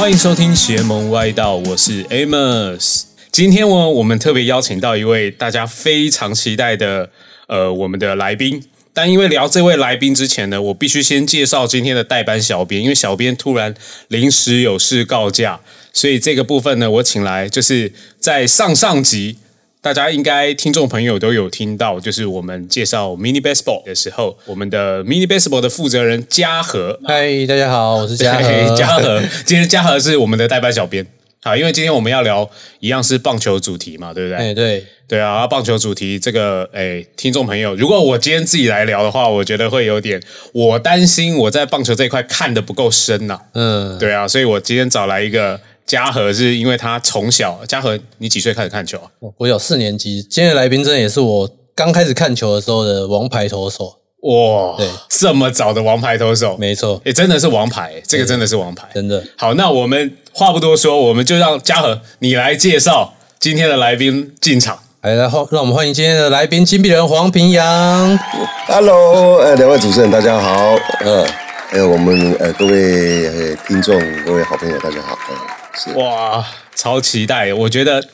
欢迎收听邪门歪道，我是 Amos。今天我我们特别邀请到一位大家非常期待的呃我们的来宾，但因为聊这位来宾之前呢，我必须先介绍今天的代班小编，因为小编突然临时有事告假，所以这个部分呢，我请来就是在上上集。大家应该听众朋友都有听到，就是我们介绍 mini baseball 的时候，我们的 mini baseball 的负责人嘉禾，嗨，大家好，我是嘉禾。嘉禾，今天嘉禾是我们的代班小编。好，因为今天我们要聊一样是棒球主题嘛，对不对？哎，对，对啊，棒球主题这个，哎，听众朋友，如果我今天自己来聊的话，我觉得会有点，我担心我在棒球这一块看的不够深呐、嗯，对啊，所以我今天找来一个嘉禾，是因为他从小，嘉禾，你几岁开始看球啊？我有四年级，今天的来宾真的也是我刚开始看球的时候的王牌投手，哇，对这么早的王牌投手，没错，哎，真的是王牌，这个真的是王牌。真的。好，那我们话不多说，我们就让嘉禾你来介绍今天的来宾进场。来，然后让我们欢迎今天的来宾金币人黄平阳。Hello，呃，两位主持人大家好，呃，还有我们呃各位呃听众、各位好朋友大家好，哇，超期待！我觉得，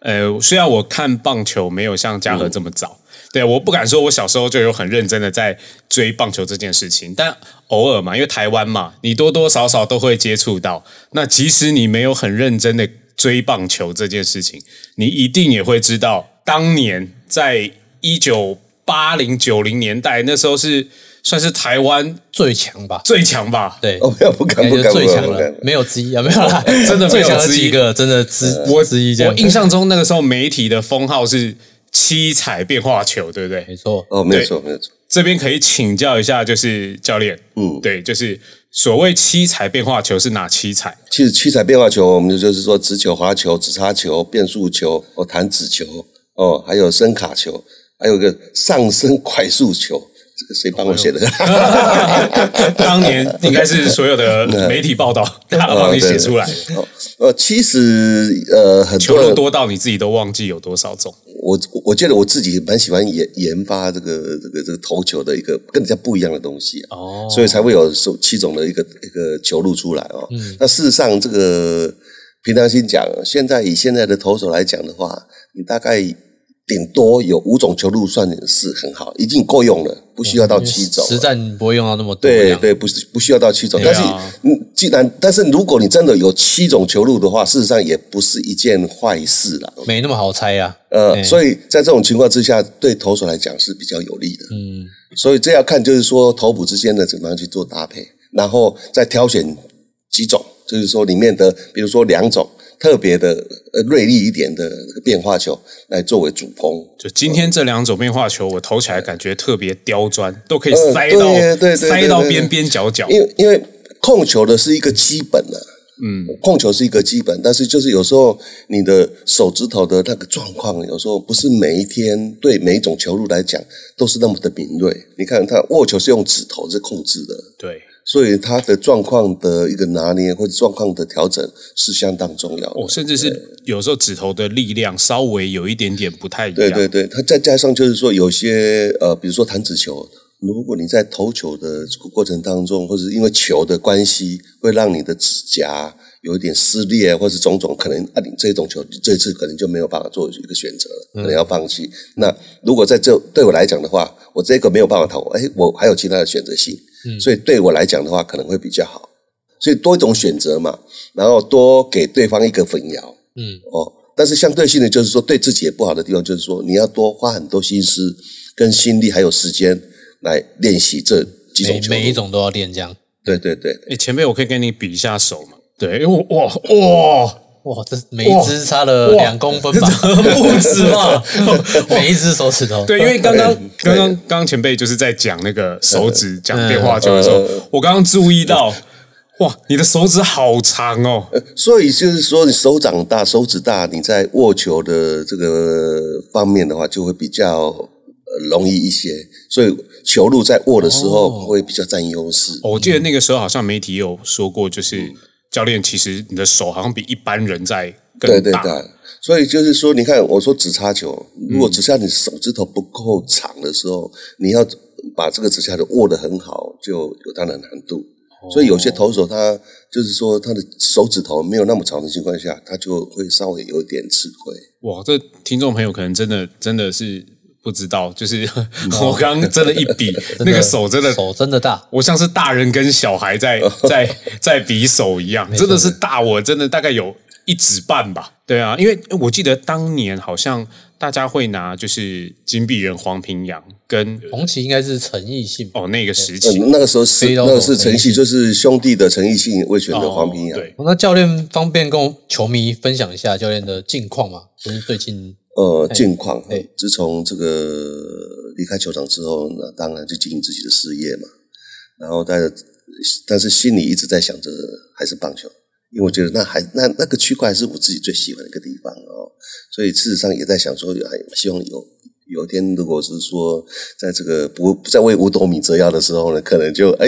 呃，虽然我看棒球没有像嘉禾这么早，对，我不敢说我小时候就有很认真的在追棒球这件事情，但偶尔嘛，因为台湾嘛，你多多少少都会接触到。那即使你没有很认真的追棒球这件事情，你一定也会知道，当年在一九八零九零年代，那时候是算是台湾最强吧？最强吧？对，哦，不要不敢不敢最强了没有之一啊，没有啦，真的没有最强的之一几个，真的之我之一。我印象中那个时候媒体的封号是七彩变化球，对不对？没错，哦，没有错没有错，这边可以请教一下，就是教练，嗯，对，就是所谓七彩变化球是哪七彩？其实七彩变化球，我们就是说直球、滑球、直插球、变速球、哦弹指球，哦，还有声卡球，还有一个上升快速球，这个谁帮我写的？当年应该是所有的媒体报道，大家帮你写出来呃，其实呃，很球多球路多到你自己都忘记有多少种。我我觉得我自己蛮喜欢研研发这个这个这个投球的一个跟人家不一样的东西啊，哦所以才会有手七种的一个一个球路出来哦。那事实上，这个平常心讲，现在以现在的投手来讲的话，你大概顶多有五种球路算是很好，已经够用了，不需要到七种。实战不会用到那么多。对对，不是不需要到七种，对但是既然但是如果你真的有七种球路的话，事实上也不是一件坏事了。没那么好猜啊。呃，哎所以在这种情况之下，对投手来讲是比较有利的。嗯，所以这要看就是说投捕之间的怎么样去做搭配，然后再挑选几种，就是说里面的比如说两种特别的呃锐利一点的这个变化球来作为主攻。就今天这两种变化球，我投起来感觉特别刁钻，都可以呃塞到对对对对塞到边边角角。因为因为控球的是一个基本啊，嗯，控球是一个基本，但是就是有时候你的手指头的那个状况，有时候不是每一天对每一种球路来讲都是那么的敏锐。你看，他握球是用指头在控制的，对，所以他的状况的一个拿捏或者状况的调整是相当重要的。哦，甚至是有时候指头的力量稍微有一点点不太一样。对对对，它再加上就是说有些呃，比如说弹指球，如果你在投球的这个过程当中，或者是因为球的关系，会让你的指甲有一点撕裂，或是种种可能啊，你这种球这次可能就没有办法做一个选择了，可能要放弃。那如果在这对我来讲的话，我这个没有办法投，哎，我还有其他的选择性，所以对我来讲的话，可能会比较好。所以多一种选择嘛，然后多给对方一个粉摇，嗯，哦，但是相对性的，就是说对自己也不好的地方，就是说你要多花很多心思、跟心力还有时间来练习这几种每球路。每一种都要练这样。对对对，哎，前辈，我可以跟你比一下手吗？对，因为我哇哇，哇，这每一只差了哇两公分吧？不止吧？每一只手指头。对，因为刚刚对刚刚刚刚前辈就是在讲那个手指讲变化球的时候，我刚刚注意到，哇，你的手指好长哦。所以就是说，你手掌大、手指大，你在握球的这个方面的话，就会比较呃容易一些。所以球路在握的时候会比较占优势。哦我记得那个时候好像媒体有说过，就是教练其实你的手好像比一般人在对对更大。对，所以就是说，你看我说指插球，如果只下你手指头不够长的时候，你要把这个指甲球握得很好，就有它的难度。所以有些投手他就是说他的手指头没有那么长的情况下，他就会稍微有一点吃亏。哇，这听众朋友可能真的真的是不知道，就是 我刚刚真的一比，那个手真的手真的大，我像是大人跟小孩在 在在比手一样，真的是大我真的大概有一指半吧。对啊，因为我记得当年好像大家会拿就是金币人黄平阳跟红旗应该是陈奕迅，哦那个时期，嗯，那个时候是那个是陈奕迅，就是兄弟的陈奕迅会选的黄平阳。对，那教练方便跟球迷分享一下教练的近况吗？就是最近呃，近况哎，自从这个离开球场之后，那当然就经营自己的事业嘛。然后但是但是心里一直在想着还是棒球，因为我觉得那还那那个区块还是我自己最喜欢的一个地方哦。所以事实上也在想说，还希望有有一天如果是说在这个不不再为五斗米折腰的时候呢，可能就哎，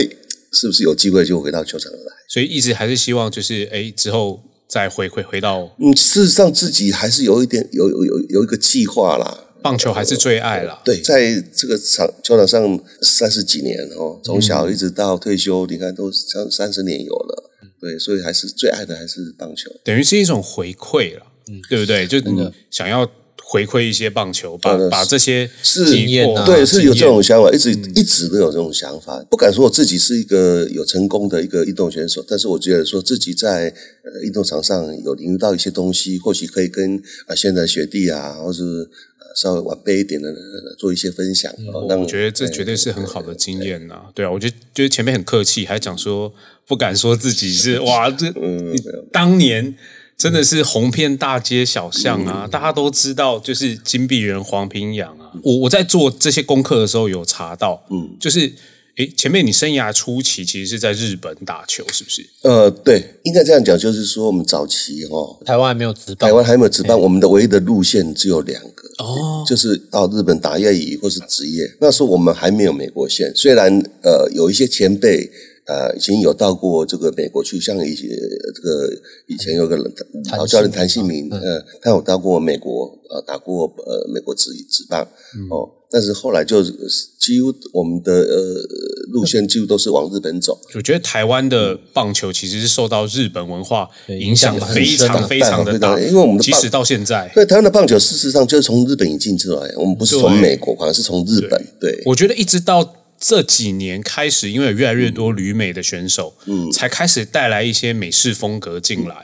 是不是有机会就回到球场来？所以一直还是希望就是哎之后再回馈回到嗯，事实上自己还是有一点有有有有一个计划啦。棒球还是最爱啦。对，在这个场球场上三十几年哦，从小一直到退休，你看都三三十年有了。对，所以还是最爱的还是棒球。等于是一种回馈了，对不对？就想要回馈一些棒球，把嗯把这些是。经验啊对，是有这种想法，一直一直都有这种想法。不敢说我自己是一个有成功的一个运动选手，但是我觉得说自己在呃运动场上有领悟到一些东西，或许可以跟啊现在的学弟啊，或是呃稍微晚辈一点的人呃做一些分享。哦，让我觉得这绝对是很好的经验呐、对啊，我觉得就是前面很客气，还讲说不敢说自己是哇，这嗯当年真的是红遍大街小巷啊，大家都知道，就是金币人黄平阳啊。我我在做这些功课的时候有查到，嗯，就是诶，前面你生涯初期其实是在日本打球，是不是？呃，对，应该这样讲，就是说我们早期哦，台湾还没有职棒台，湾还没有职棒，我们的唯一的路线只有两个，哦，就是到日本打业余或是职业。那时候我们还没有美国线，虽然呃有一些前辈呃已经有到过这个美国去，像一些这个以前有个老教练谭信明，呃，他有到过美国，呃，打过呃美国职职棒哦。但是后来就几乎我们的呃路线几乎都是往日本走，我觉得台湾的棒球其实是受到日本文化影响非常非常的大，因为我们的棒即使到现在，对台湾的棒球事实上就是从日本引进出来，我们不是从美国，反而是从日本。对，我觉得一直到这几年开始，因为有越来越多旅美的选手，嗯，才开始带来一些美式风格进来。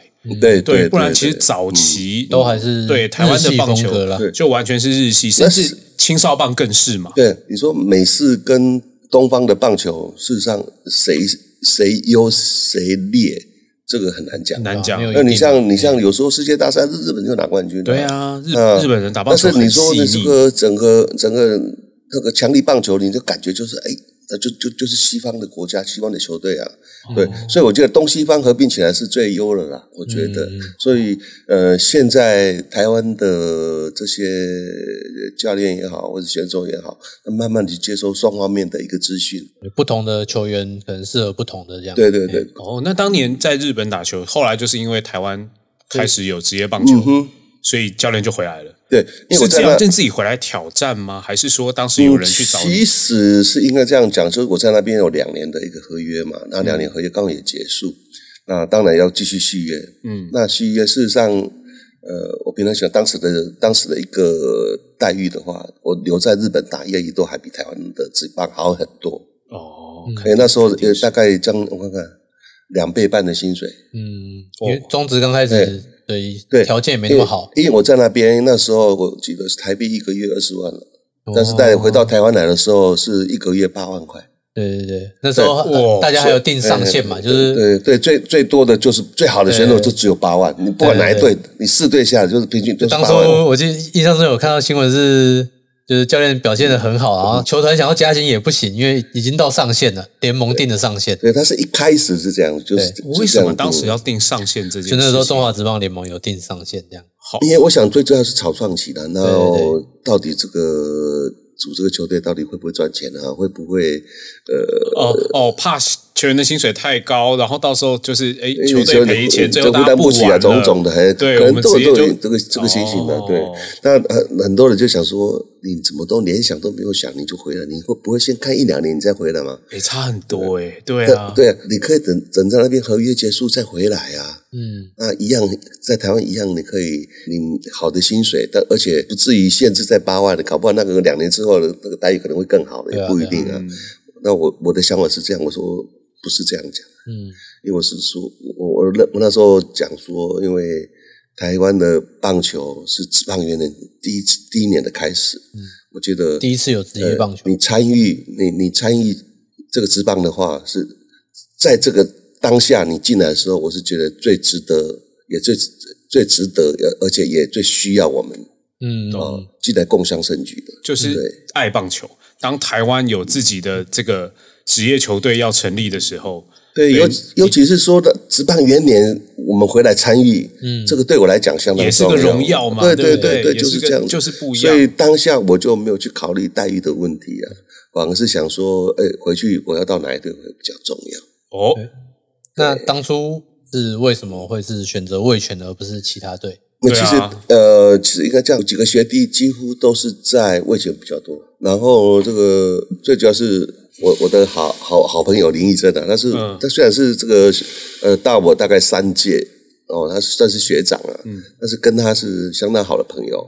对对，不然其实早期都还是对台湾的棒球就完全是日系，甚至青少棒更是嘛。对你说美式跟东方的棒球，事实上谁谁优谁劣，这个很难讲。很难讲。那你像你像有时候世界大赛日日本就拿冠军，对，啊，日嗯。日本人打棒球但是你说的这细腻，个整个整个那个强力棒球，你就感觉就是哎。呃就就就是西方的国家，西方的球队啊，哦对，所以我觉得东西方合并起来是最优了啦，我觉得。嗯所以呃，现在台湾的这些教练也好，或者选手也好，那慢慢去接收双方面的一个资讯。不同的球员可能适合不同的这样。对对对，哦，那当年在日本打球，后来就是因为台湾开始有职业棒球，嗯所以教练就回来了。对，因为是这样正自己回来挑战吗？还是说当时有人去找你？其实是应该这样讲，就是我在那边有两年的一个合约嘛，那两年合约刚好也结束，那当然要继续续约。嗯，那续约事实上，呃，我平常想当时的当时的一个待遇的话，我留在日本打业余都还比台湾的职棒好很多。哦，因为那时候呃大概将我看看两倍半的薪水。嗯，因为中职刚开始对对，条件也没那么好，因为，因为我在那边那时候我记得是台币一个月二十万了，但是在回到台湾来的时候是一个月八万块。对对对，那时候大家还有定上限嘛，就是对对，最最多的就是最好的选手就只有八万，你不管哪一队，你四队下来就是平均都是当初。我记得印象中有看到新闻是，就是教练表现的很好，然后球团想要加薪也不行，因为已经到上限了，联盟定的上限。对，他是一开始是这样，就是为什么当时要定上限这件事情？就那时候中华职棒联盟有定上限这样。好因为我想最重要是草创期的，然对后到底这个组这个球队到底会不会赚钱啊？会不会呃哦哦，怕球员的薪水太高，然后到时候就是哎，因球队赔钱，最后就负担不起啊，种种的，还对，可能都有这个这个情形的，对哦。那很很多人就想说，你怎么都连想都没有想，你就回来？你会不会先看一两年你再回来吗？哎，差很多哎，对对啊，对啊，你可以等等在那边合约结束再回来啊。嗯，那一样在台湾一样，你可以领好的薪水，但而且不至于限制在八万的，搞不好那个两年之后的那个待遇可能会更好的，也不一定啊。嗯那我我的想法是这样，我说不是这样讲，嗯，因为我是说，我我我我那时候讲说，因为台湾的棒球是职棒元年第一次第一年的开始，嗯，我觉得第一次有职业棒球。呃，你参与你你参与这个职棒的话，是在这个当下你进来的时候，我是觉得最值得，也最最值得，而而且也最需要我们嗯，啊、进来共享盛举的。就是对。爱棒球。当台湾有自己的这个职业球队要成立的时候，对，尤尤其是说的职棒元年，我们回来参与，嗯，这个对我来讲相当也是个荣耀嘛对对不对？就是是这样，就是不一样。所以当下我就没有去考虑待遇的问题啊，反而是想说，哎，回去我要到哪一队会比较重要。哦，那当初是为什么会是选择味全而不是其他队？那其实、啊呃，其实应该这样，几个学弟几乎都是在魏权比较多。然后这个最主要是我我的好好好朋友林义珍啊，但是、嗯他虽然是这个呃大我大概三届哦，他是算是学长啊，嗯但是跟他是相当好的朋友。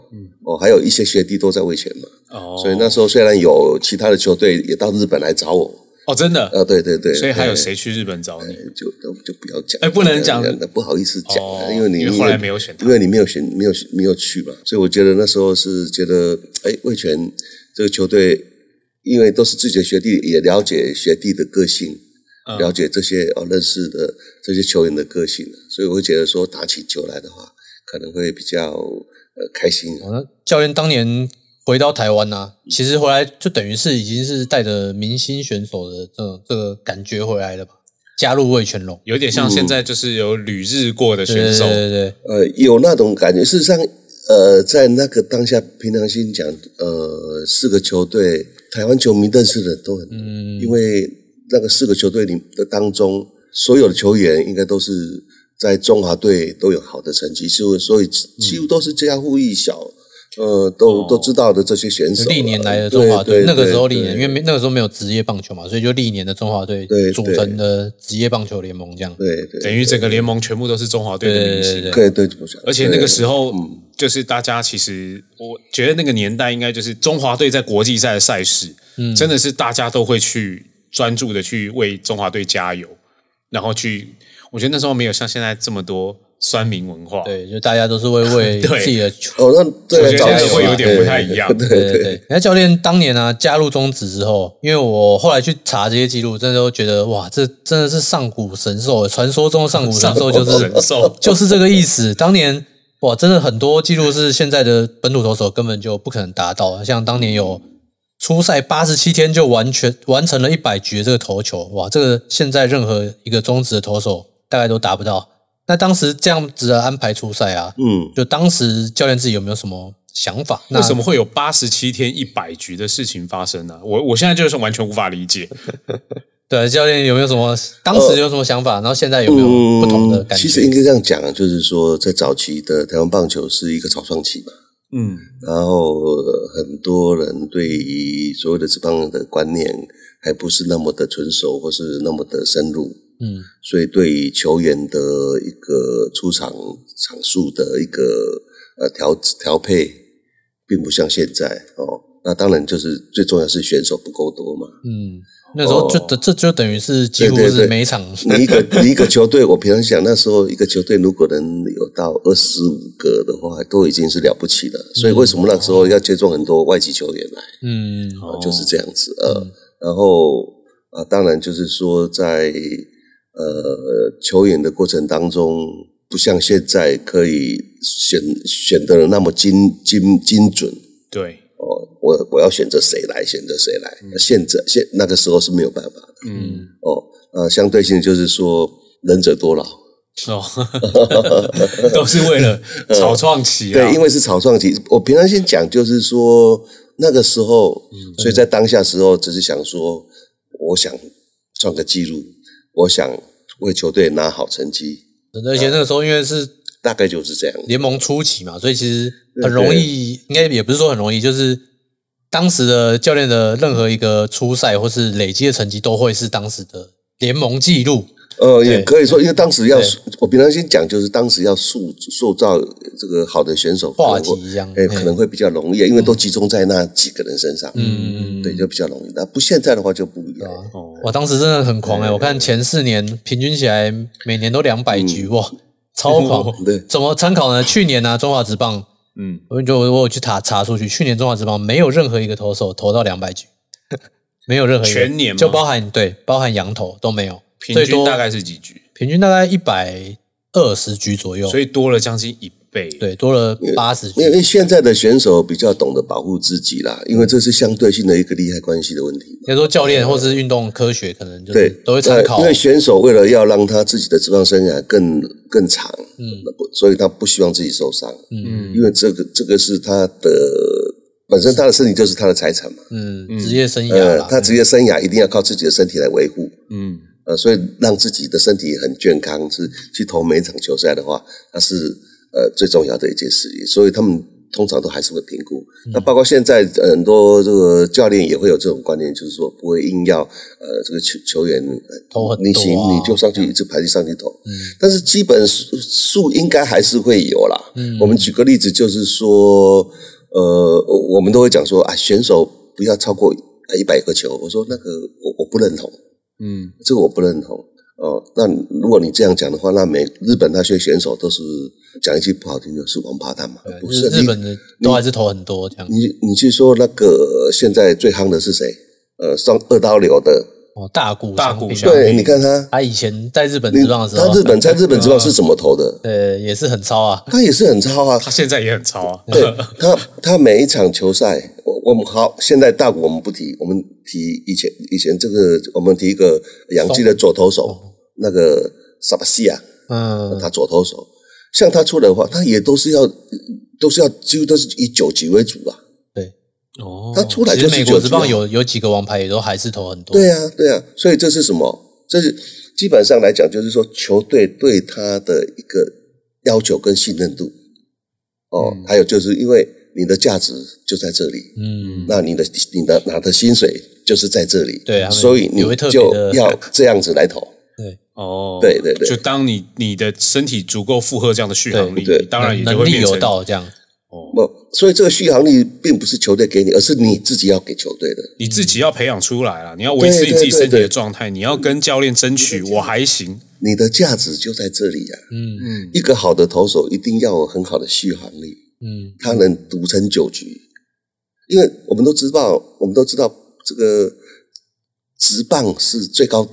哦，还有一些学弟都在魏权嘛，哦，所以那时候虽然有其他的球队也到日本来找我，哦，真的，呃，对对对，所以还有谁去日本找你？就就就不要讲，哎不能讲那不好意思讲因为你因为后来没有选他因为你没有选，没有没有去嘛，所以我觉得那时候是觉得，哎，魏权这个球队，因为都是自己的学弟，也了解学弟的个性，嗯了解这些哦认识的这些球员的个性，所以我会觉得说打起球来的话，可能会比较呃开心。哦，那教练当年回到台湾呐、其实回来就等于是已经是带着明星选手的这种这个感觉回来了吧？加入味全龙有点像现在就是有旅日过的选手，对对对，呃，有那种感觉。事实上，呃，在那个当下，平常心讲，呃，四个球队，台湾球迷认识的都很多，嗯因为那个四个球队里的当中，所有的球员应该都是在中华队都有好的成绩，所以所以几乎都是家喻户晓，呃，都、哦。都知道的这些选手啊。历年来的中华队，那个时候历年，因为那个时候没有职业棒球嘛，所以就历年的中华队组成的职业棒球联盟这样。对对，等于整个联盟全部都是中华队的明星。对对而且那个时候，候，就是大家其实，我觉得那个年代应该就是中华队在国际赛的赛事，嗯。真的是大家都会去专注的去为中华队加油，然后去，我觉得那时候没有像现在这么多酸民文化，对，就大家都是会为 对自己的球。哦，那我对觉得那早期个会有点不太一样。对对对对，那教练当年啊加入中职之后，因为我后来去查这些记录，真的都觉得哇，这真的是上古神兽，传说中的上古神兽就是神兽 就是这个意思。当年哇，真的很多记录是现在的本土投手根本就不可能达到的，像当年有初赛八十七天就完全完成了一百局的这个投球，哇，这个现在任何一个中职的投手大概都达不到。那当时这样子的安排出赛啊，嗯，就当时教练自己有没有什么想法？那为什么会有八十七天一百局的事情发生呢、我我现在就是完全无法理解。对教练有没有什么当时有什么想法？然后现在有没有不同的感觉？嗯其实应该这样讲，就是说，在早期的台湾棒球是一个草创期嘛，嗯，然后呃很多人对于所谓的职棒的观念还不是那么的纯熟，或是那么的深入，嗯，所以对于球员的一个出场场数的一个呃调调配，并不像现在哦。那当然就是最重要是选手不够多嘛。嗯，那时候就、这就等于是几乎是每一场你一个 你一个球队，我平常想那时候一个球队如果能有到二十五个的话，都已经是了不起了。所以为什么那时候要接种很多外籍球员来？嗯啊，就是这样子。呃，然后啊，当然就是说在呃球员的过程当中，不像现在可以选选的那么精精精准。对，哦，我我要选择谁来，选择谁来。现在现那个时候是没有办法的。嗯，哦，呃，相对性就是说能者多劳。哦，都是为了草创期啊。对，因为是草创期。我平常先讲，就是说那个时候，所以在当下时候，只是想说，我想创个记录，我想为球队拿好成绩，而且那个时候因为是大概就是这样。联盟初期嘛，所以其实很容易，应该也不是说很容易，就是当时的教练的任何一个初赛或是累积的成绩，都会是当时的联盟纪录。呃，也可以说，因为当时要我平常先讲，就是当时要塑塑造这个好的选手，话题一样，哎，可能会比较容易，因为都集中在那几个人身上，嗯嗯，对，就比较容易。那不现在的话就不一样。我当时真的很狂哎，我看前四年平均起来每年都两百局哇，超狂。对，怎么参考呢？去年呢，中华职棒，嗯，我就我有去查查出去，去年中华职棒没有任何一个投手投到两百局，没有任何全年就包含对，包含羊头都没有。平均大概是几局？平均大概一百二十局左右，所以多了将近一倍。对，多了八十。因为现在的选手比较懂得保护自己啦，因为这是相对性的一个利害关系的问题。比如说教练或是运动科学，可能对都会参考。因为选手为了要让他自己的职棒生涯更更长，嗯，所以他不希望自己受伤，嗯，因为这个这个是他的本身，他的身体就是他的财产嘛，嗯，职业生涯，他职业生涯一定要靠自己的身体来维护，嗯。呃，所以让自己的身体很健康，是去投每一场球赛的话，那是呃最重要的一件事情。所以他们通常都还是会评估。那包括现在很多这个教练也会有这种观念，就是说不会硬要呃这个球球员投很你行你就上去一直排队上去投。嗯。但是基本数应该还是会有啦。嗯。我们举个例子，就是说呃，我们都会讲说啊，选手不要超过一百个球。我说那个我我不认同。嗯，这个我不认同哦。那如果你这样讲的话，那美日本那些选手都是讲一句不好听的，是王八蛋嘛？不是日本的都还是投很多这样。你你去说那个现在最夯的是谁？呃，双二刀流的哦，大谷大谷对，你看他，他以前在日本职棒的时候，他日本在日本职棒是怎么投的？呃，也是很超啊，他也是很超啊，他现在也很超啊。对他，他每一场球赛。我我们好，现在大谷我们不提，我们提以前以前这个，我们提一个洋基的左投手，那个萨巴西亚，嗯，他左投手，像他出来的话，他也都是要，都是要几乎都是以九级为主啊。对，哦，他出来就是美国之棒有有几个王牌也都还是投很多。对啊，对啊，所以这是什么？这是基本上来讲，就是说球队对他的一个要求跟信任度。哦，还有就是因为。你的价值就在这里，嗯，那你的你的拿的薪水就是在这里，对啊，所以你就要这样子来投，对，哦，对对对，就当你你的身体足够负荷这样的续航力，当然也就会有到这样，哦，不，所以这个续航力并不是球队给你，而是你自己要给球队的，你自己要培养出来了，你要维持你自己身体的状态，你要跟教练争取，我还行，你的价值就在这里呀，嗯。嗯，一个好的投手一定要有很好的续航力。嗯，他能独撑九局，因为我们都知道，我们都知道这个直棒是最高，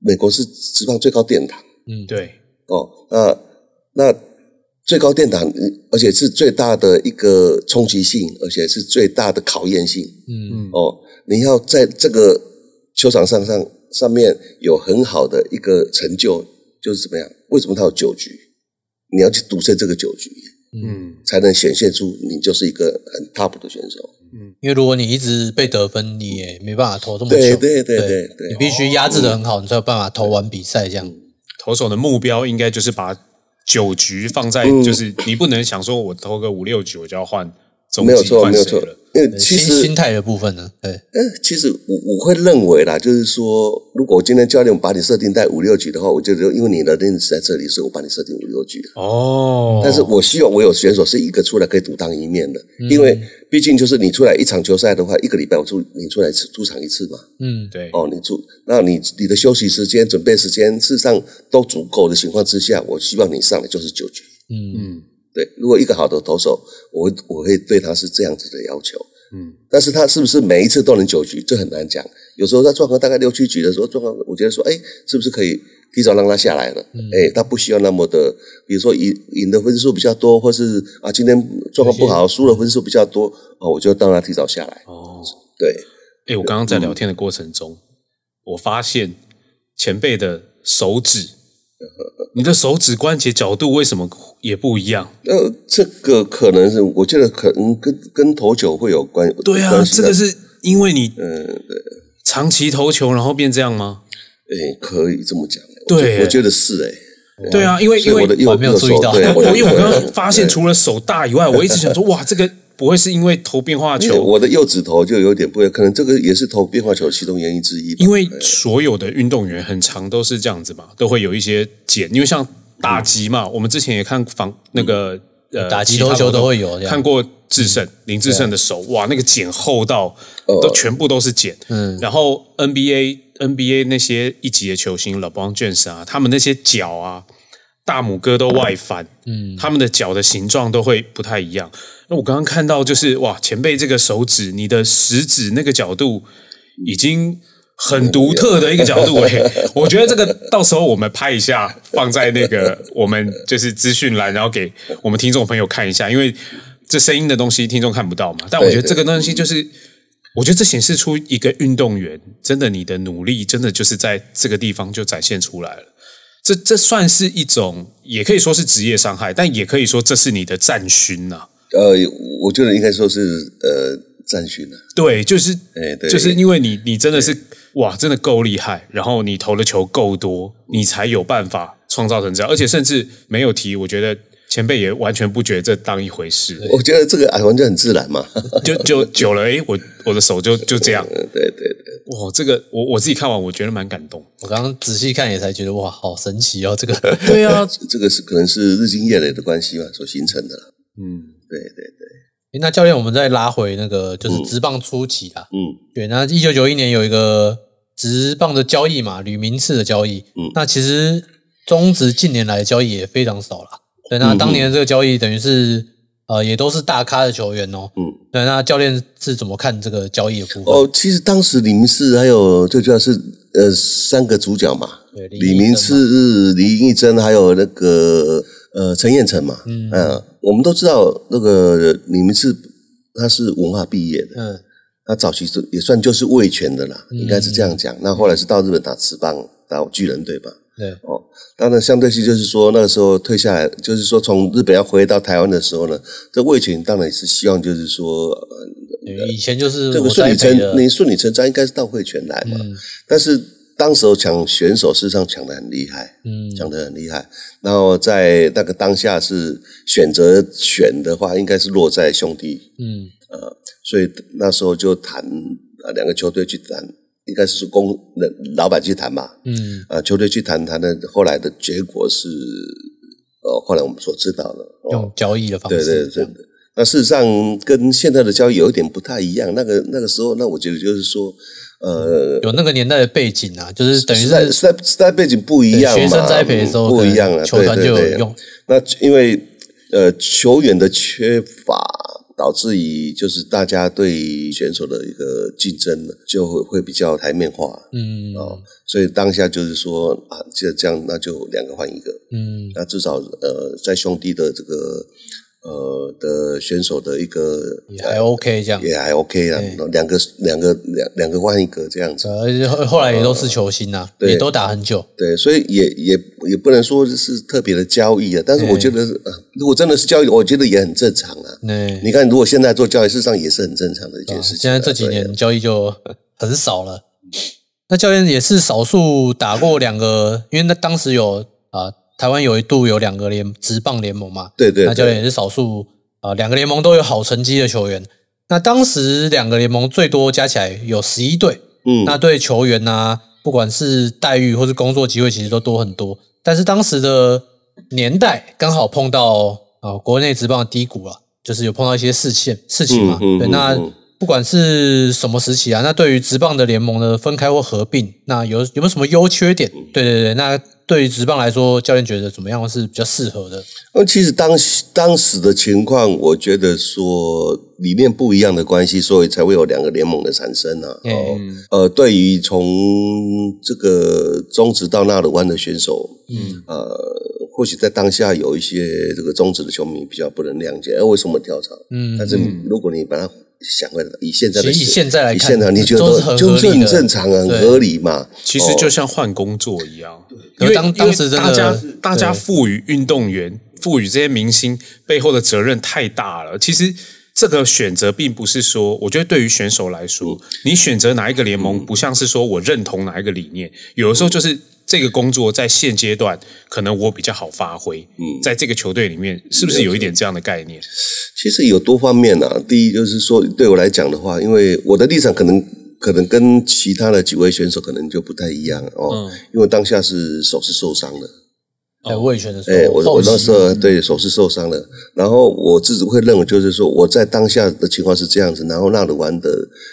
美国是直棒最高殿堂。嗯，对。哦，那那最高殿堂，而且是最大的一个冲击性，而且是最大的考验性。嗯嗯。哦，你要在这个球场上上上面有很好的一个成就，就是怎么样？为什么他有九局？你要去赌胜这个九局。嗯，才能显现出你就是一个很 top 的选手。嗯，因为如果你一直被得分，你也没办法投这么久。对对对对对，你必须压制的很好，你才有办法投完比赛。这样，投手的目标应该就是把九局放在，就是你不能想说我投个五六局我就要换。没有错，没有错。因为其实心态的部分呢，对，嗯，其实我我会认为啦，就是说，如果今天教练把你设定在五六局的话，我就因为你的认识在这里，所以我把你设定五六局。哦。但是我希望我有选手是一个出来可以独当一面的，因为毕竟就是你出来一场球赛的话，一个礼拜我出你出来出场一次嘛。嗯，对。哦，你出，那你你的休息时间、准备时间，事实上都足够的情况之下，我希望你上来就是九局。嗯嗯。对，如果一个好的投手，我我会对他是这样子的要求，嗯，但是他是不是每一次都能九局，这很难讲。有时候他状况大概六七局的时候，状况我觉得说，哎，是不是可以提早让他下来了？哎，他不需要那么的，比如说赢赢的分数比较多，或是啊今天状况不好，输的分数比较多，哦，我就让他提早下来。哦，对，哎，我刚刚在聊天的过程中，我发现前辈的手指。你的手指关节角度为什么也不一样？呃，这个可能是我觉得可能跟跟投球会有关。对啊，这个是因为你嗯，长期投球然后变这样吗？哎，可以这么讲，对我觉得是哎。对啊，因为因为我没有注意到，我 因为我刚刚发现，除了手大以外，我一直想说，哇，这个不会是因为投变化球？我的右指头就有点不一样，可能这个也是投变化球其中原因之一。因为所有的运动员很长都是这样子嘛，都会有一些茧，因为像打击嘛，我们之前也看防那个呃打击其他活动投球都会有看过智胜林智胜的手，哇，那个茧厚到都全部都是茧。嗯，然后 NBA NBA 那些一级的球星 LeBron James 啊，他们那些脚啊。大拇哥都外翻，嗯，他们的脚的形状都会不太一样。那我刚刚看到就是哇，前辈这个手指，你的食指那个角度已经很独特的一个角度诶、我觉得这个到时候我们拍一下，放在那个 我们就是资讯栏，然后给我们听众朋友看一下，因为这声音的东西听众看不到嘛。但我觉得这个东西就是，我觉得这显示出一个运动员真的你的努力，真的就是在这个地方就展现出来了。这这算是一种，也可以说是职业伤害，但也可以说这是你的战勋呐、呃，我觉得应该说是呃战训啊，对，就是，哎对就是因为你你真的是哇，真的够厉害，然后你投的球够多，你才有办法创造成这样，而且甚至没有提，我觉得前辈也完全不觉得这当一回事，我觉得这个啊完全很自然嘛。就就久了，诶，我我的手就就这样，对对对，哇，这个我我自己看完，我觉得蛮感动。我刚刚仔细看也才觉得哇，好神奇哦！这个。对啊，这个是可能是日积月累的关系嘛所形成的啦。嗯，对对对，诶那教练，我们再拉回那个就是直棒初期啊，嗯对，那一九九一年有一个直棒的交易嘛，吕明次的交易，嗯。那其实中职近年来的交易也非常少了，对，那当年这个交易等于是呃也都是大咖的球员哦，嗯。对，那教练是怎么看这个交易的部分？哦，其实当时李明是还有最主要是呃三个主角嘛，对，李明是、李义珍还有那个呃陈彦成嘛。嗯、我们都知道那个李明是他是文化毕业的，嗯他早期是也算就是卫权的啦，应该是这样讲。那后来是到日本打职棒，打巨人队吧。对，哦，当然相对性就是说那个时候退下来，就是说从日本要回到台湾的时候呢，这魏群当然也是希望就是说，呃，以前就是这个顺理成你顺理成章应该是到会权来嘛。但是当时候抢选手，事实上抢的很厉害，嗯抢的很厉害。然后在那个当下是选择选的话，应该是落在兄弟，嗯呃所以那时候就谈啊两个球队去谈，应该是公老板去谈嘛，嗯啊球队去谈谈的，后来的结果是，呃后来我们所知道的，哦用交易的方对式，对对对。那事实上跟现在的交易有一点不太一样。那个那个时候，那我觉得就是说，呃，有那个年代的背景啊，就是等于时代是时代时代背景不一样嘛，学生栽培的时候不一样啊，球团对对对就有用。那因为呃球员的缺乏，导致于就是大家对选手的一个竞争呢，就会会比较台面化。嗯哦，所以当下就是说啊，就这样，那就两个换一个。嗯那至少呃，在兄弟的这个呃的选手的一个也还 OK 这样，也还 OK 啊，两个两个两两个换一个这样子。呃而且后后来也都是球星啊，对也都打很久。对，所以也也也不能说是特别的交易啊，但是我觉得，呃如果真的是交易，我觉得也很正常啊。那你看，如果现在做交易，事实上也是很正常的一件事情啊。现在这几年交易就很少了。那教练也是少数打过两个，因为那当时有啊、台湾有一度有两个联职棒联盟嘛，对对对那教练也是少数啊、两个联盟都有好成绩的球员。那当时两个联盟最多加起来有十一队，嗯，那对球员呐、不管是待遇或是工作机会，其实都多很多。但是当时的年代刚好碰到啊、国内职棒的低谷了，就是有碰到一些事情事情嘛。那嗯不管是什么时期啊，那对于职棒的联盟的分开或合并，那有有没有什么优缺点？嗯对对对，那对于职棒来说，教练觉得怎么样是比较适合的？那其实当当时的情况，我觉得说理念不一样的关系，所以才会有两个联盟的产生啊。嗯哦，呃，对于从这个中职到纳鲁湾的选手，嗯，呃，或许在当下有一些这个中职的球迷比较不能谅解，哎，为什么跳槽？嗯但是如果你把它想问，以现在的其实以现在来看以现在你觉得都是很就是很合理的正常啊，很合理嘛。其实就像换工作一样，因为当为当时大家大家赋予运动员、赋予这些明星背后的责任太大了。其实这个选择并不是说，我觉得对于选手来说，你选择哪一个联盟，不像是说我认同哪一个理念，有的时候就是这个工作在现阶段可能我比较好发挥。嗯，在这个球队里面，是不是有一点这样的概念？其实有多方面啊。第一就是说，对我来讲的话，因为我的立场可能可能跟其他的几位选手可能就不太一样哦，因为当下是手是受伤的。在卫权的时候，哎，我我那时候对手是受伤了，然后我自己会认为，就是说我在当下的情况是这样子，然后纳鲁湾的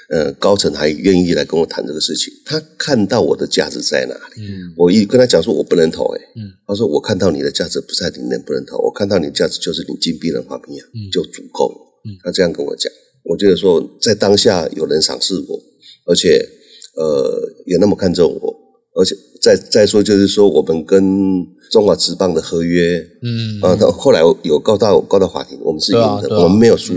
呃高层还愿意来跟我谈这个事情，他看到我的价值在哪里，嗯，我一跟他讲说我不能投，哎，嗯，他说我看到你的价值不在里面，不能投，我看到你的价值就是你金币人花瓶啊，就足够了，嗯，他这样跟我讲，我觉得说在当下有人赏识我，而且呃也那么看重我，而且再再说就是说我们跟中华职棒的合约，嗯。啊，到后来有告到告到法庭，我们是赢的，我们没有输，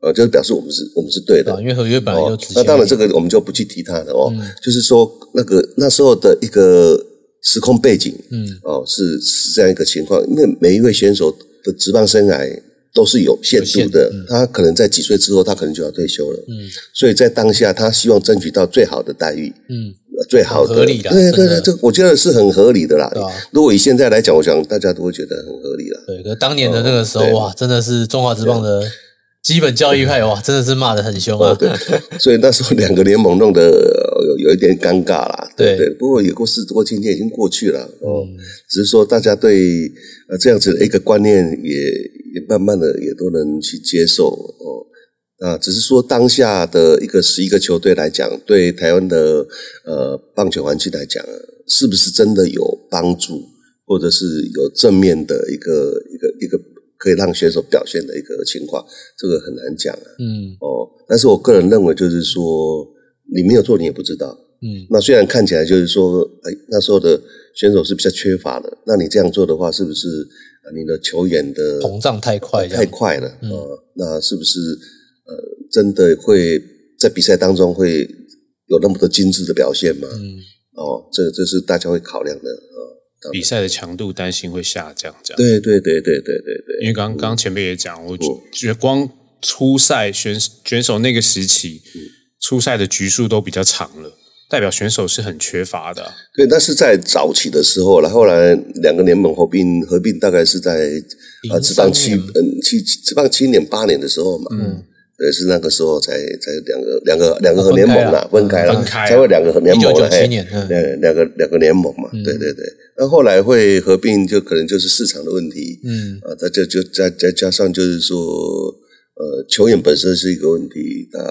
呃，就是表示我们是我们是对的，因为合约本来就那当然这个我们就不去提它了哦，就是说那个那时候的一个时空背景，嗯。哦是是这样一个情况，因为每一位选手的职棒生涯都是有限度的，他可能在几岁之后他可能就要退休了，嗯，所以在当下他希望争取到最好的待遇，嗯。最好的，对对对，这我觉得是很合理的啦。如果以现在来讲，我想大家都会觉得很合理了。对，可当年的那个时候哇，真的是中华职棒的基本教育派哇，真的是骂的很凶啊。对，所以那时候两个联盟弄得有有一点尴尬啦。对对，不过也过事，不过今天已经过去了哦。只是说大家对呃这样子的一个观念也也慢慢的也都能去接受哦。啊，只是说当下的一个十一个球队来讲，对台湾的呃棒球环境来讲，是不是真的有帮助，或者是有正面的一个一个一个可以让选手表现的一个情况，这个很难讲啊。嗯，哦，但是我个人认为，就是说你没有做，你也不知道。嗯，那虽然看起来就是说，哎，那时候的选手是比较缺乏的，那你这样做的话，是不是你的球员的膨胀太快，太快了？啊，那是不是？呃，真的会在比赛当中会有那么多精致的表现吗？嗯，哦，这这是大家会考量的啊。比赛的强度担心会下降，这样。对对对对对对对。因为刚刚前辈也讲，我觉得光初赛选选手那个时期，初赛的局数都比较长了，代表选手是很缺乏的。对，但是在早期的时候了，后来两个联盟合并，合并大概是在啊，直棒七嗯七直棒七年八年的时候嘛。嗯。对，是那个时候才才两个两个两个联盟啦，分开了，才会两个联盟了。嘿，两两个两个联盟嘛，对对对。那后来会合并，就可能就是市场的问题。嗯，啊，再就就再再加上就是说，呃，球员本身是一个问题，啊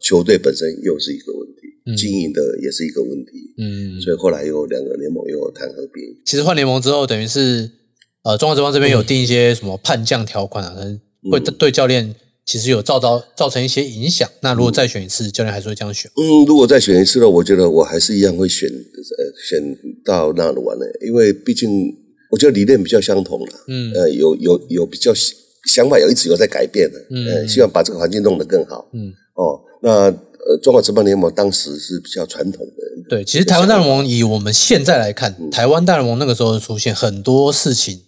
球队本身又是一个问题，经营的也是一个问题。嗯，所以后来有两个联盟又谈合并。其实换联盟之后，等于是呃，中华职棒这边有定一些什么判将条款啊，可能会对教练。其实有造造造成一些影响。那如果再选一次，教练还是会这样选？嗯，如果再选一次呢？我觉得我还是一样会选呃选到纳鲁湾的，因为毕竟我觉得理念比较相同了。嗯，呃，有有有比较想法，有一直有在改变的。嗯，希望把这个环境弄得更好。嗯，哦，那呃，中华职棒联盟当时是比较传统的。对，其实台湾大联盟以我们现在来看，台湾大联盟那个时候出现很多事情。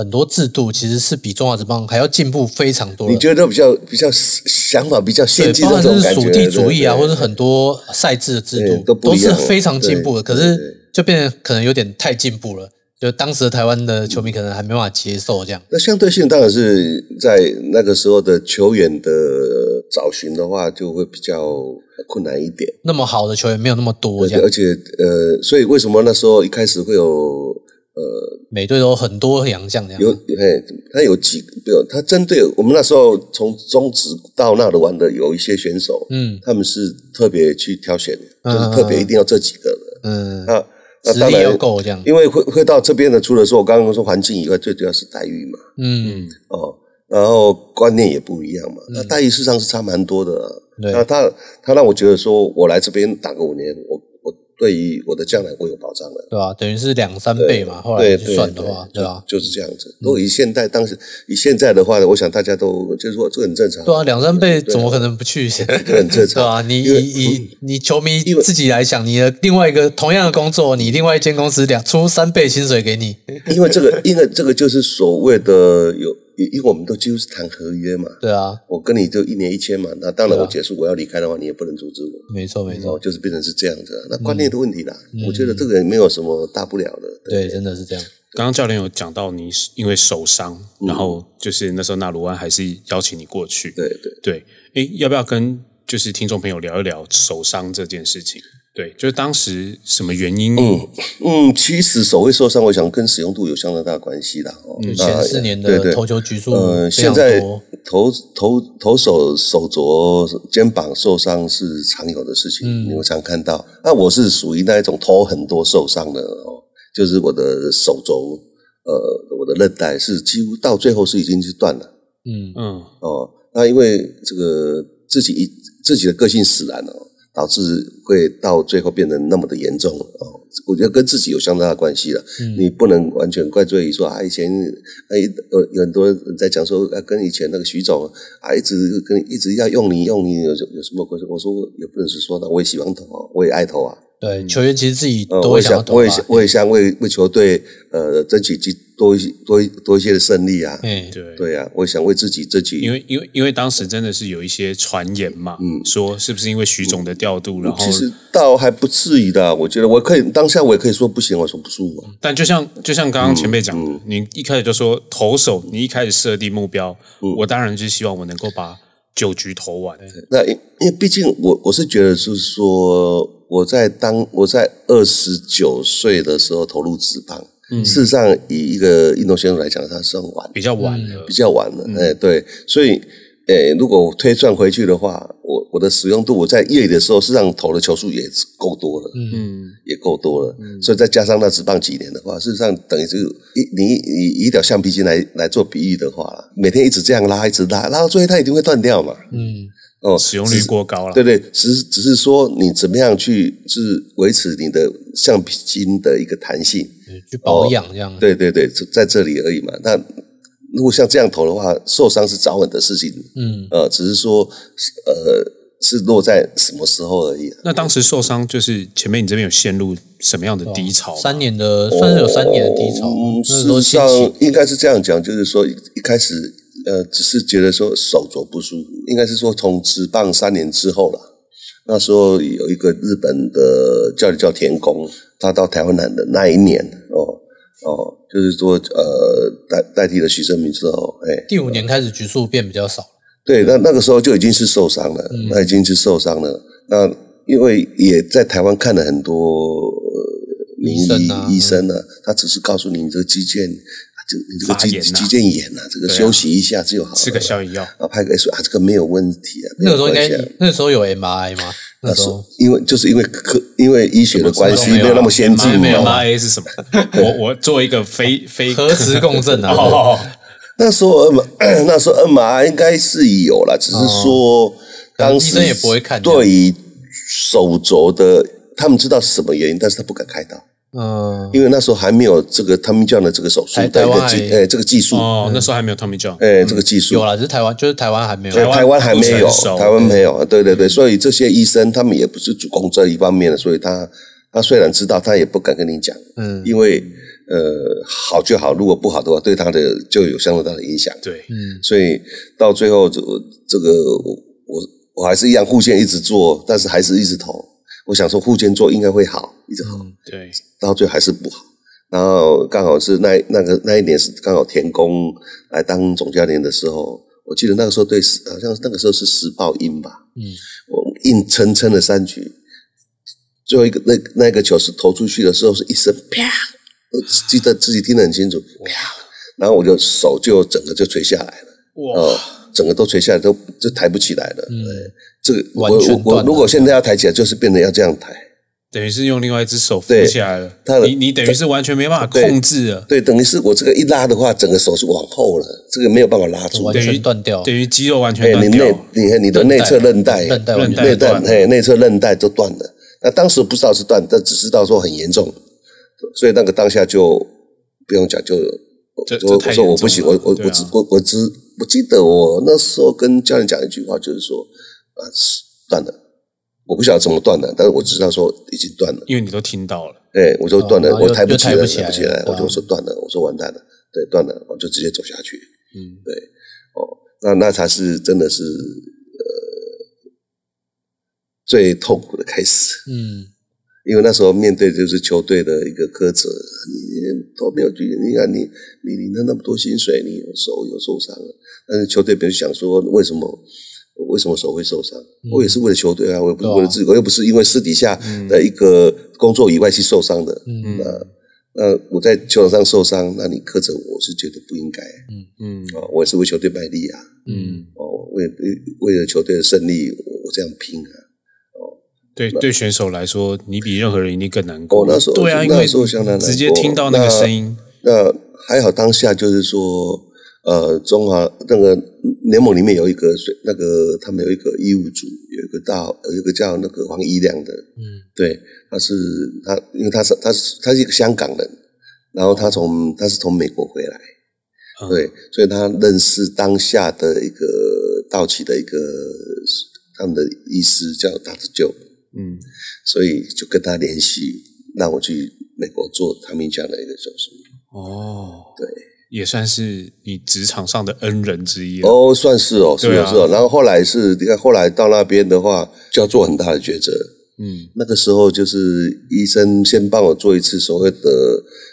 很多制度其实是比中华职棒还要进步非常多。你觉得比较比较想法比较先进的这种感觉？属地主义啊，或者很多赛制的制度都是非常进步的。可是就变得可能有点太进步了，就当时的台湾的球迷可能还没办法接受这样。那相对性当然是在那个时候的球员的找寻的话，就会比较困难一点。那么好的球员没有那么多，而且呃，所以为什么那时候一开始会有？呃，每队都很多洋将这样。有，嘿，他有几个，他针对我们那时候从中职到那的玩的有一些选手，嗯，他们是特别去挑选，就是特别一定要这几个的，嗯，那那当然够这样，因为会会到这边的，除了说我刚刚说环境以外，最主要是待遇嘛，嗯，哦，然后观念也不一样嘛，那待遇事实上是差蛮多的，那他他让我觉得说我来这边打个五年，我。对于我的将来，我有保障了，对吧？等于是两三倍嘛。后来算的话，对吧？就是这样子。如果以现在当时以现在的话呢，我想大家都就是说这很正常。对啊，两三倍怎么可能不去？这很正常。对啊，你以以你球迷自己来讲，你的另外一个同样的工作，你另外一间公司两出三倍薪水给你，因为这个，因为这个就是所谓的有因因为我们都几乎是谈合约嘛，对啊，我跟你就一年一签嘛，那当然我结束我要离开的话，你也不能阻止我。没错没哦，错，就是变成是这样子啊，那观念的问题啦。我觉得这个也没有什么大不了的。对，真的是这样。刚刚教练有讲到你是因为受伤，嗯然后就是那时候纳鲁安还是邀请你过去。对对，对，哎，要不要跟就是听众朋友聊一聊手伤这件事情？对，就是当时什么原因？嗯嗯，其实手会受伤，我想跟使用度有相当大的关系啦。哦，就那前四年的投球局数呃，现在多，投投投手手肘、肩膀受伤是常有的事情，你会常看到。那我是属于那一种投很多受伤的哦，就是我的手肘，呃，我的韧带是几乎到最后是已经是断了嗯，嗯，哦。那因为这个自己自己的个性使然哦，导致会到最后变得那么的严重哦。我觉得跟自己有相当的关系了。你不能完全怪罪于说啊，以前哎呃有很多人在讲说啊，跟以前那个徐总啊，一直跟一直要用你用你有有什么关系？我说也不能是说的，我也喜欢投啊，我也爱投啊。对，球员其实自己我也想，会想要投啊我也想，，我也想为为球队呃争取几多一些多一多一些的胜利啊。哎，对。对啊，我想为自己自己因为因为因为当时真的是有一些传言嘛，嗯，说是不是因为徐总的调度，然后其实倒还不至于的，我觉得我可以当下我也可以说不行，我说不舒服啊。但就像就像刚刚前辈讲你一开始就说投手，你一开始设定目标，嗯我当然就是希望我能够把九局投完。那因因为毕竟我我是觉得是说我在当我在二十九岁的时候投入职棒，事实上以一个运动选手来讲，他算晚，比较晚了比，较晚了。哎、对，所以。诶，如果我推算回去的话，我我的使用度，我在业余的时候，事实上投的球数也够多了，嗯，也够多了。所以再加上那只棒几年的话，事实上等于是一你以以一条橡皮筋来来做比喻的话，每天一直这样拉，一直拉，拉到最后它一定会断掉嘛。嗯，哦，使用率过高了，对对，只是只是说你怎么样去是维持你的橡皮筋的一个弹性，去保养这样，对对对，在这里而已嘛。那如果像这样投的话，受伤是早晚的事情，嗯，呃，只是说呃是落在什么时候而已、啊。那当时受伤就是前面你这边有陷入什么样的低潮吗？三年的算是有三年的低潮，事实上应该是这样讲，就是说一一开始呃只是觉得说手肘不舒服，应该是说从职棒三年之后了。那时候有一个日本的教练叫田宫，他到台湾来的那一年哦哦，就是说呃代代替了徐胜明之后，哎，第五年开始局数变比较少，对，那那个时候就已经是受伤了，那已经是受伤了。那因为也在台湾看了很多、呃、名医医生啊。医生啊，他只是告诉你你这个肌腱，啊这你这个肌肌腱炎啊，这个休息一下就好了。吃个消炎药，啊，拍个 X 啊，这个没有问题啊。那个时候应该那个时候有 MRI 吗？那时候因为就是因为科因为医学的关系没有那么先进没有。，MRI 是什么？我我做一个非非核磁共振啊，哦，那时候 M 那时候 MRI 应该是有了，只是说当时医生也不会看对于手肘的，他们知道是什么原因，但是他不敢开刀。嗯，因为那时候还没有这个 Tommy John 的这个手术台的一个技，台湾哎，这个技术，哦，那时候还没有 Tommy John，哎，这个技术。有，啦，只是台湾就是台湾还没有。台湾还没有台湾没有，对对对，所以这些医生他们也不是主攻这一方面的，所以他他虽然知道，他也不敢跟你讲，嗯。因为呃好就好，如果不好的话，对他的就有相当大的影响，对，嗯。所以到最后这这个我我我还是一样护线一直做，但是还是一直投，我想说护线做应该会好，一直好，对，到最后还是不好。然后刚好是那那个那一年是刚好田宫来当总教练的时候，我记得那个时候对好像那个时候是时报音吧，嗯，我硬撑撑了三局，最后一个那那个球是投出去的时候是一声啪，我记得自己听得很清楚，啪，然后我就手就整个就垂下来了，哇，哦，整个都垂下来，都就抬不起来了。嗯。对，这个我我我如果现在要抬起来，就是变得要这样抬。等于是用另外一只手扶对起来了。他，的你你等于是完全没办法控制了，对，等于是我这个一拉的话，整个手是往后了，这个没有办法拉住。完等于全断掉，等于肌肉完全哎，你内断掉，你看你的内侧韧带、韧带完全内断带、嘿，内侧韧带都断了。那当时不知道是断，但只知道说很严重，所以那个当下就不用讲，就就我这这太说我不行，我我我只我我只我记得我那时候跟教练讲一句话，就是说啊是断了，我不晓得怎么断的，但是我知道说已经断了。因为你都听到了，哎，我说断了，哦我抬不起来，抬不起来我就说断了，我说完蛋了，对，断了，我就直接走下去。嗯，对，哦那那才是真的是呃最痛苦的开始。嗯，因为那时候面对就是球队的一个苛责，你都没有去，你看你你领了那么多薪水，你有手有受伤了，但是球队别人想说为什么为什么手会受伤？我也是为了球队啊，我也不是为了自己，我又不是因为私底下的一个工作以外去受伤的。嗯。那那我在球场上受伤，那你苛责我，我是觉得不应该。嗯。啊，我也是为球队卖力啊，嗯，哦，为为了球队的胜利，我我这样拼啊。对对，选手来说，你比任何人一定更难过。哦那时候对啊，因那为时候相当难过直接听到那个声音，那还好，当下就是说，呃，中华那个联盟里面有一个水，那个他们有一个医务组，有一个大，有一个叫那个黄一亮的，嗯，对，他是他，因为他是他是他是一个香港人，然后他从他是从美国回来，嗯。对，所以他认识当下的一个道奇的一个他们的医师叫大子舅，嗯，所以就跟他联系，让我去美国做他们家的一个手术。哦，对，也算是你职场上的恩人之一。哦，算是哦，是哦是哦。然后后来是，你看后来到那边的话，就要做很大的抉择。嗯那个时候就是医生先帮我做一次所谓的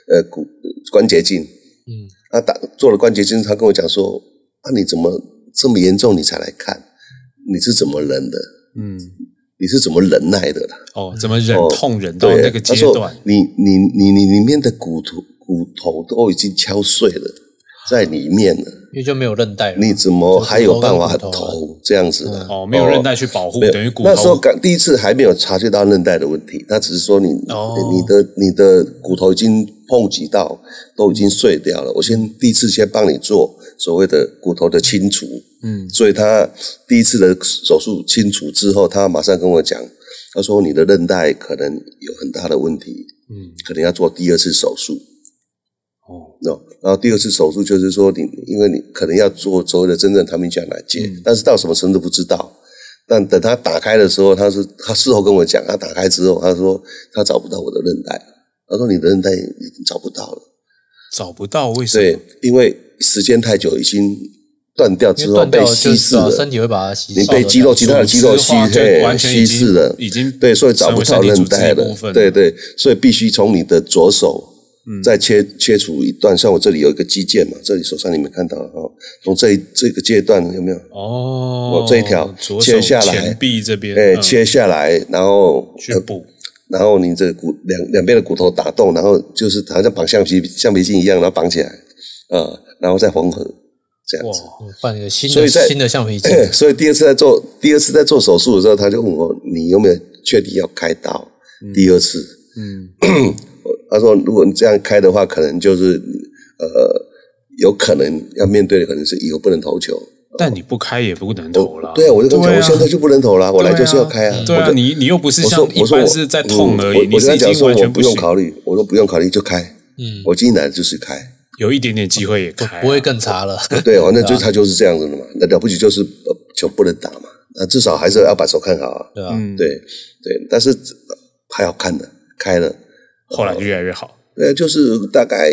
呃骨关节镜，嗯，他打做了关节镜，他跟我讲说，啊你怎么这么严重你才来看？你是怎么忍的？嗯，你是怎么忍耐的啦？哦，怎么忍哦痛忍到，那个阶段？你你你你里面的骨头骨头都已经敲碎了，在里面了，因为就没有韧带了。你怎么还有办法投这样子的？哦，没有韧带去保护，等于骨那时候头刚第一次还没有察觉到韧带的问题，他只是说你、哦你的你的骨头已经碰击到，都已经碎掉了。我先第一次先帮你做所谓的骨头的清除，嗯所以他第一次的手术清除之后，他马上跟我讲，他说你的韧带可能有很大的问题，嗯可能要做第二次手术。哦 no，然后第二次手术就是说你，因为你可能要做所谓的真正唐明讲来接，嗯但是到什么程度不知道。但等他打开的时候，他是他事后跟我讲，他打开之后，他说他找不到我的韧带，他说你的韧带已经找不到了。找不到为什么对？，因为时间太久，已经断掉之后被稀释了，啊身体会把它吸你收的被肌肉其他的肌肉吸组织化就嘿完全已经稀释了，已经对，所以找不到韧带了对对，所以必须从你的左手。嗯再切切除一段，像我这里有一个肌腱嘛，这里手上你们看到了哈，从这一这个阶段有没有？哦，我这一条切下来前臂这边，哎、嗯切下来，然后去补，然后你这个骨两两边的骨头打洞，然后就是好像绑橡皮橡皮筋一样，然后绑起来，呃，然后再缝合这样哇子。，嗯换一个新所以新的橡皮筋。所以第二次在做第二次在做手术的时候，他就问我你有没有确定要开刀？第二次，嗯 他说如果你这样开的话，可能就是呃有可能要面对的可能是以后不能投球。但你不开也不能投了。对啊，我就跟他讲，啊我现在就不能投了，我来就是要开啊。对啊，你你又不是我像一说我说我般是在痛而已，嗯我我你是已经跟他讲说我不完全不，用考虑，我说不用考虑就开。嗯，我进来就是开。有一点点机会也开啊，不会更差了。对，反正就是他就是这样子的嘛。那了不起就是呃球不能打嘛，那至少还是要把手看好啊。对啊，嗯，对对，但是还好看的开了。后来就越来越好。呃，就是大概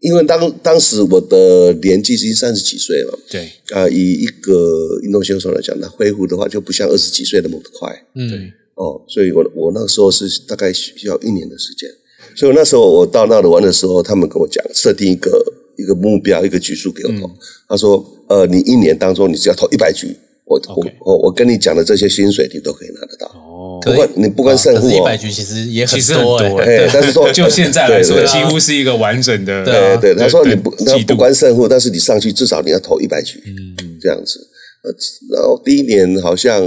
因为当当时我的年纪已经三十几岁了，对。啊、以一个运动选手来讲，他恢复的话就不像二十几岁那么快。嗯，对。哦，所以我我那个时候是大概需要一年的时间，所以我那时候我到那里玩的时候，他们跟我讲设定一个一个目标一个局数给我投，他说呃，你一年当中你只要投一百局，我我我我跟你讲的这些薪水你都可以拿得到，哦，不管你不管胜负哦一百。局其实也很其实很多但是说就现在来说，几乎是一个完整的。对啊对对，他说你不那不关胜负，但是你上去至少你要投一百局，嗯，这样子。呃，然后第一年好像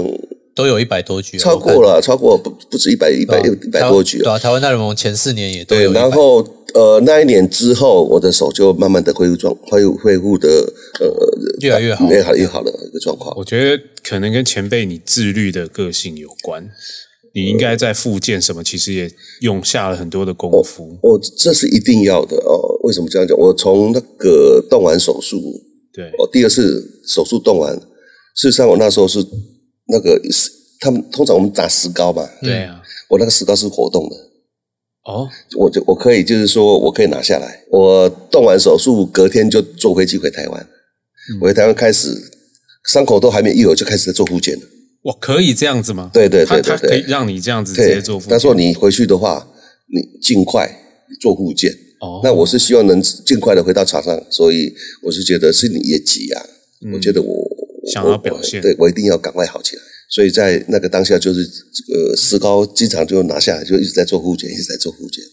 都有一百多局啊，超过了，超过不不止一百一百一百多局对啊，台湾大联盟前四年也都，有100。然后呃那一年之后，我的手就慢慢的恢复状恢复恢复的呃越来越好越好越好的一个状况。我觉得可能跟前辈你自律的个性有关。你应该在复健什么，其实也用下了很多的功夫。我这是一定要的哦。为什么这样讲？我从那个动完手术，对，我第二次手术动完，事实上我那时候是那个是他们通常我们打石膏嘛，对啊，我那个石膏是活动的，哦，我就我可以就是说我可以拿下来，我动完手术隔天就坐飞机回台湾，回台湾开始伤口都还没愈合，就开始在做复健了。哇，可以这样子吗？对对对对对可以让你这样子直接做复，健。他说你回去的话，你尽快做复健。哦那我是希望能尽快的回到场上，所以我是觉得是你也急啊。我觉得我嗯想我要表现我对我一定要赶快好起来。所以在那个当下，就是这个石膏经常就拿下来，就一直在做复检，一直在做复检，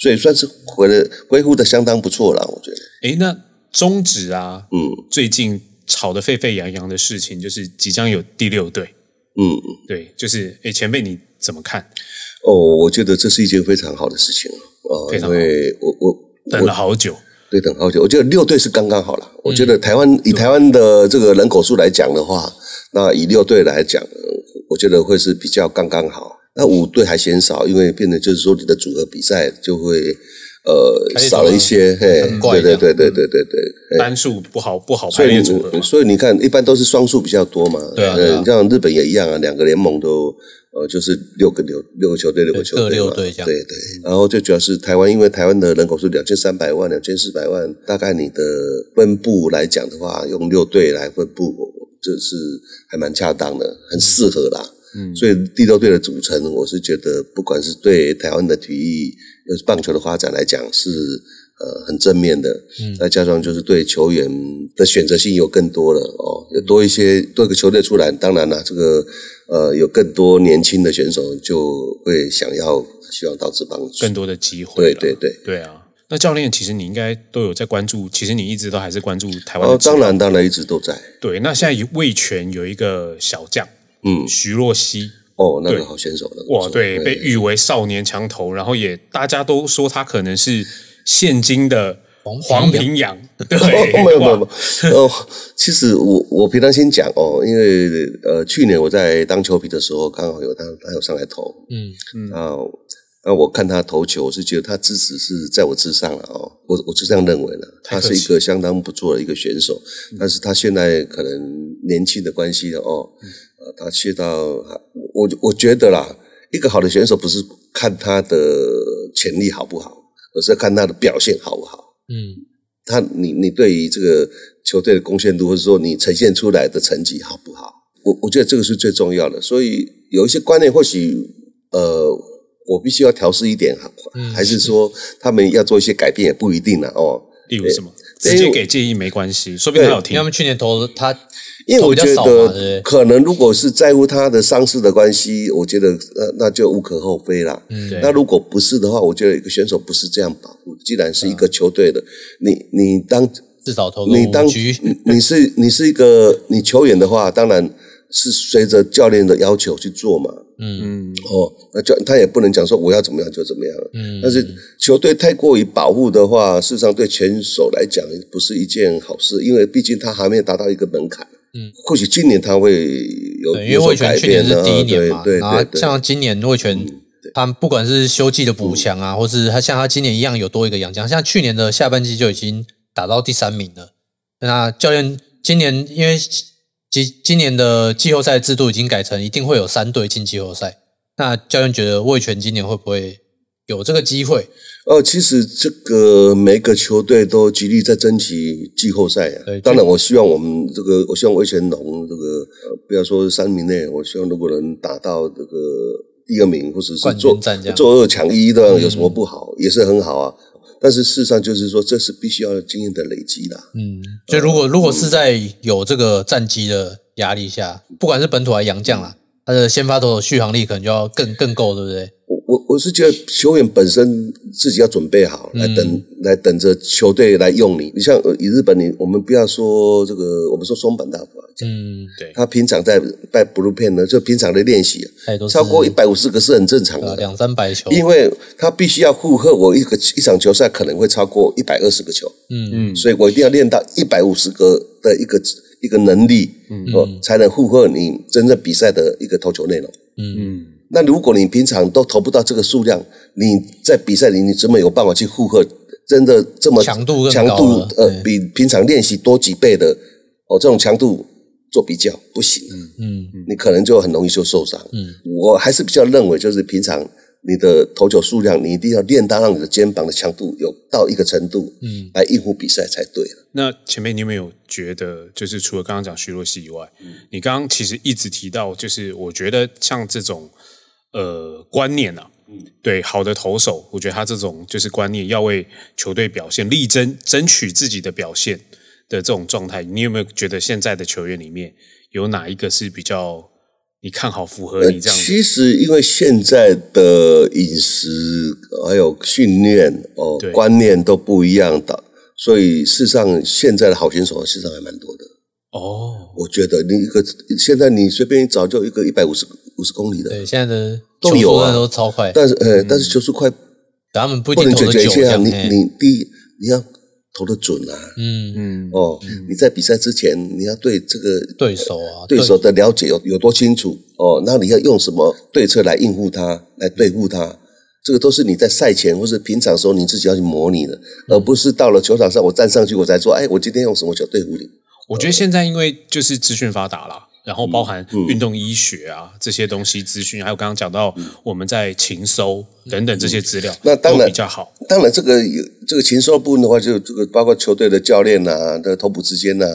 所以算是回了恢复的相当不错了。我觉得，诶，那中指啊，嗯最近吵得沸沸扬扬的事情，就是即将有第六队。嗯嗯，对，就是诶，前辈你怎么看？哦，我觉得这是一件非常好的事情哦，因非常好为我我等了好久，对，等好久。我觉得六队是刚刚好了。我嗯觉得台湾以台湾的这个人口数来讲的话，那以六队来讲，呃我觉得会是比较刚刚好。那五队还嫌少，因为变得就是说你的组合比赛就会呃少了一些，嘿，对对对对对对对。单数不好不好排所以你列组合嘛。所以你看，一般都是双数比较多嘛。对啊你像日本也一样啊，两个联盟都呃就是六个六六个球队，六个球队嘛各六队这样对对。然后最主要是台湾，因为台湾的人口是两千三百万、两千四百万，大概你的分布来讲的话，用六队来分布，这是还蛮恰当的，很适合啦。嗯所以第六队的组成，我是觉得不管是对台湾的体育，又是棒球的发展来讲，是呃很正面的。嗯再加上就是对球员的选择性有更多了哦，有多一些多一个球队出来，当然了，这个呃有更多年轻的选手就会想要希望到职棒去更多的机会。对对对。对啊。那教练，其实你应该都有在关注，其实你一直都还是关注台湾哦当然当然一直都在，对。那现在魏权有一个小将嗯，徐若曦，哦，那个好选手了，哇，对，被誉为少年强投，然后也大家都说他可能是现今的黄黄平阳，对，哦，没有没有没有，哦，其实我我平常先讲哦，因为呃去年我在当球皮的时候，刚好有他他有上来投，嗯。嗯。啊，那我看他投球，我是觉得他资质是在我之上了哦，我我就这样认为的。他是一个相当不错的一个选手，但是他现在可能年轻的关系了哦，呃，他去到我我觉得啦，一个好的选手不是看他的潜力好不好，而是看他的表现好不好。嗯他你你对于这个球队的贡献度，或者说你呈现出来的成绩好不好？我我觉得这个是最重要的。所以有一些观念，或许呃，我必须要调试一点，嗯还是说他们要做一些改变，也不一定了哦。例如什么，直接给建议没关系，说不定他有听他。们去年投他因为我觉得？可能如果是在乎他的伤势的关系，我觉得那那就无可厚非啦。嗯对那如果不是的话，我觉得一个选手不是这样保护。既然是一个球队的，你你当至少投个你当局，你是 你是一个你球员的话，当然是随着教练的要求去做嘛。嗯嗯，哦，那教他也不能讲说我要怎么样就怎么样。嗯，但是球队太过于保护的话，事实上对选手来讲不是一件好事，因为毕竟他还没有达到一个门槛。嗯，或许今年他会有，因为改去年是变呢。第一年嘛，对对然后对对，像今年魏权，他不管是休季的补强啊，或是他像他今年一样有多一个洋将，像去年的下半季就已经打到第三名了。那教练今年因为今今年的季后赛制度已经改成一定会有三队进季后赛，那教练觉得魏权今年会不会有这个机会？哦，其实这个每个球队都极力在争取季后赛啊对。当然，我希望我们这个，我希望魏全龙这个，呃，不要说三名内，我希望如果能打到这个第二名，或者是冠做做二抢一的，有什么不好？也是很好啊。但是事实上就是说，这是必须要经验的累积啦。嗯，所以如果如果是在有这个战绩的压力下，不管是本土还是洋将啦，他的先发投手续航力可能就要更更够，对不对？我我我是觉得球员本身自己要准备好，来等来等着球队来用你。你像呃以日本你，我们不要说这个，我们说松本大辅啊，嗯，对，他平常在在 blue pen 呢，就平常的练习，超过一百五十个是很正常的，呃两三百球，因为他必须要负荷我一个一场球赛可能会超过一百二十个球，嗯。嗯，所以我一定要练到一百五十个的一个一个能力，嗯，才能负荷你真正比赛的一个投球内容。嗯。嗯，那如果你平常都投不到这个数量，你在比赛里你怎么有办法去负荷真的这么强度强度呃比平常练习多几倍的哦这种强度做比较不行，嗯你可能就很容易就受伤。嗯，我还是比较认为就是平常你的投球数量，你一定要练到让你的肩膀的强度有到一个程度，嗯，来应付比赛才对了。那前面你有没有觉得，就是除了刚刚讲徐若曦以外，你刚刚其实一直提到，就是我觉得像这种呃观念啊，嗯。对好的投手，我觉得他这种就是观念要为球队表现力争，争取自己的表现的这种状态，你有没有觉得现在的球员里面有哪一个是比较你看好符合你这样子？其实因为现在的饮食还有训练哦观念都不一样的，所以事实上现在的好选手事实上还蛮多的。哦，我觉得你一个现在你随便一找就一个一百五十五十公里的，对，现在的都有啊都超快，但是呃，但是球速快他们不能解决一下，你你第一你要投的准啊，嗯。嗯，哦，你在比赛之前你要对这个对手啊，对手的了解有有多清楚。哦，那你要用什么对策来应付他，来对付他，这个都是你在赛前或是平常时候你自己要去模拟的，而不是到了球场上我站上去我才说，哎，我今天用什么球对付你。我觉得现在因为就是资讯发达啦，然后包含嗯运动医学啊、这些东西资讯，还有刚刚讲到我们在勤收等等这些资料，嗯那当然比较好。当然，这个有这个禽兽部分的话，就这个包括球队的教练呐、的头部之间呐、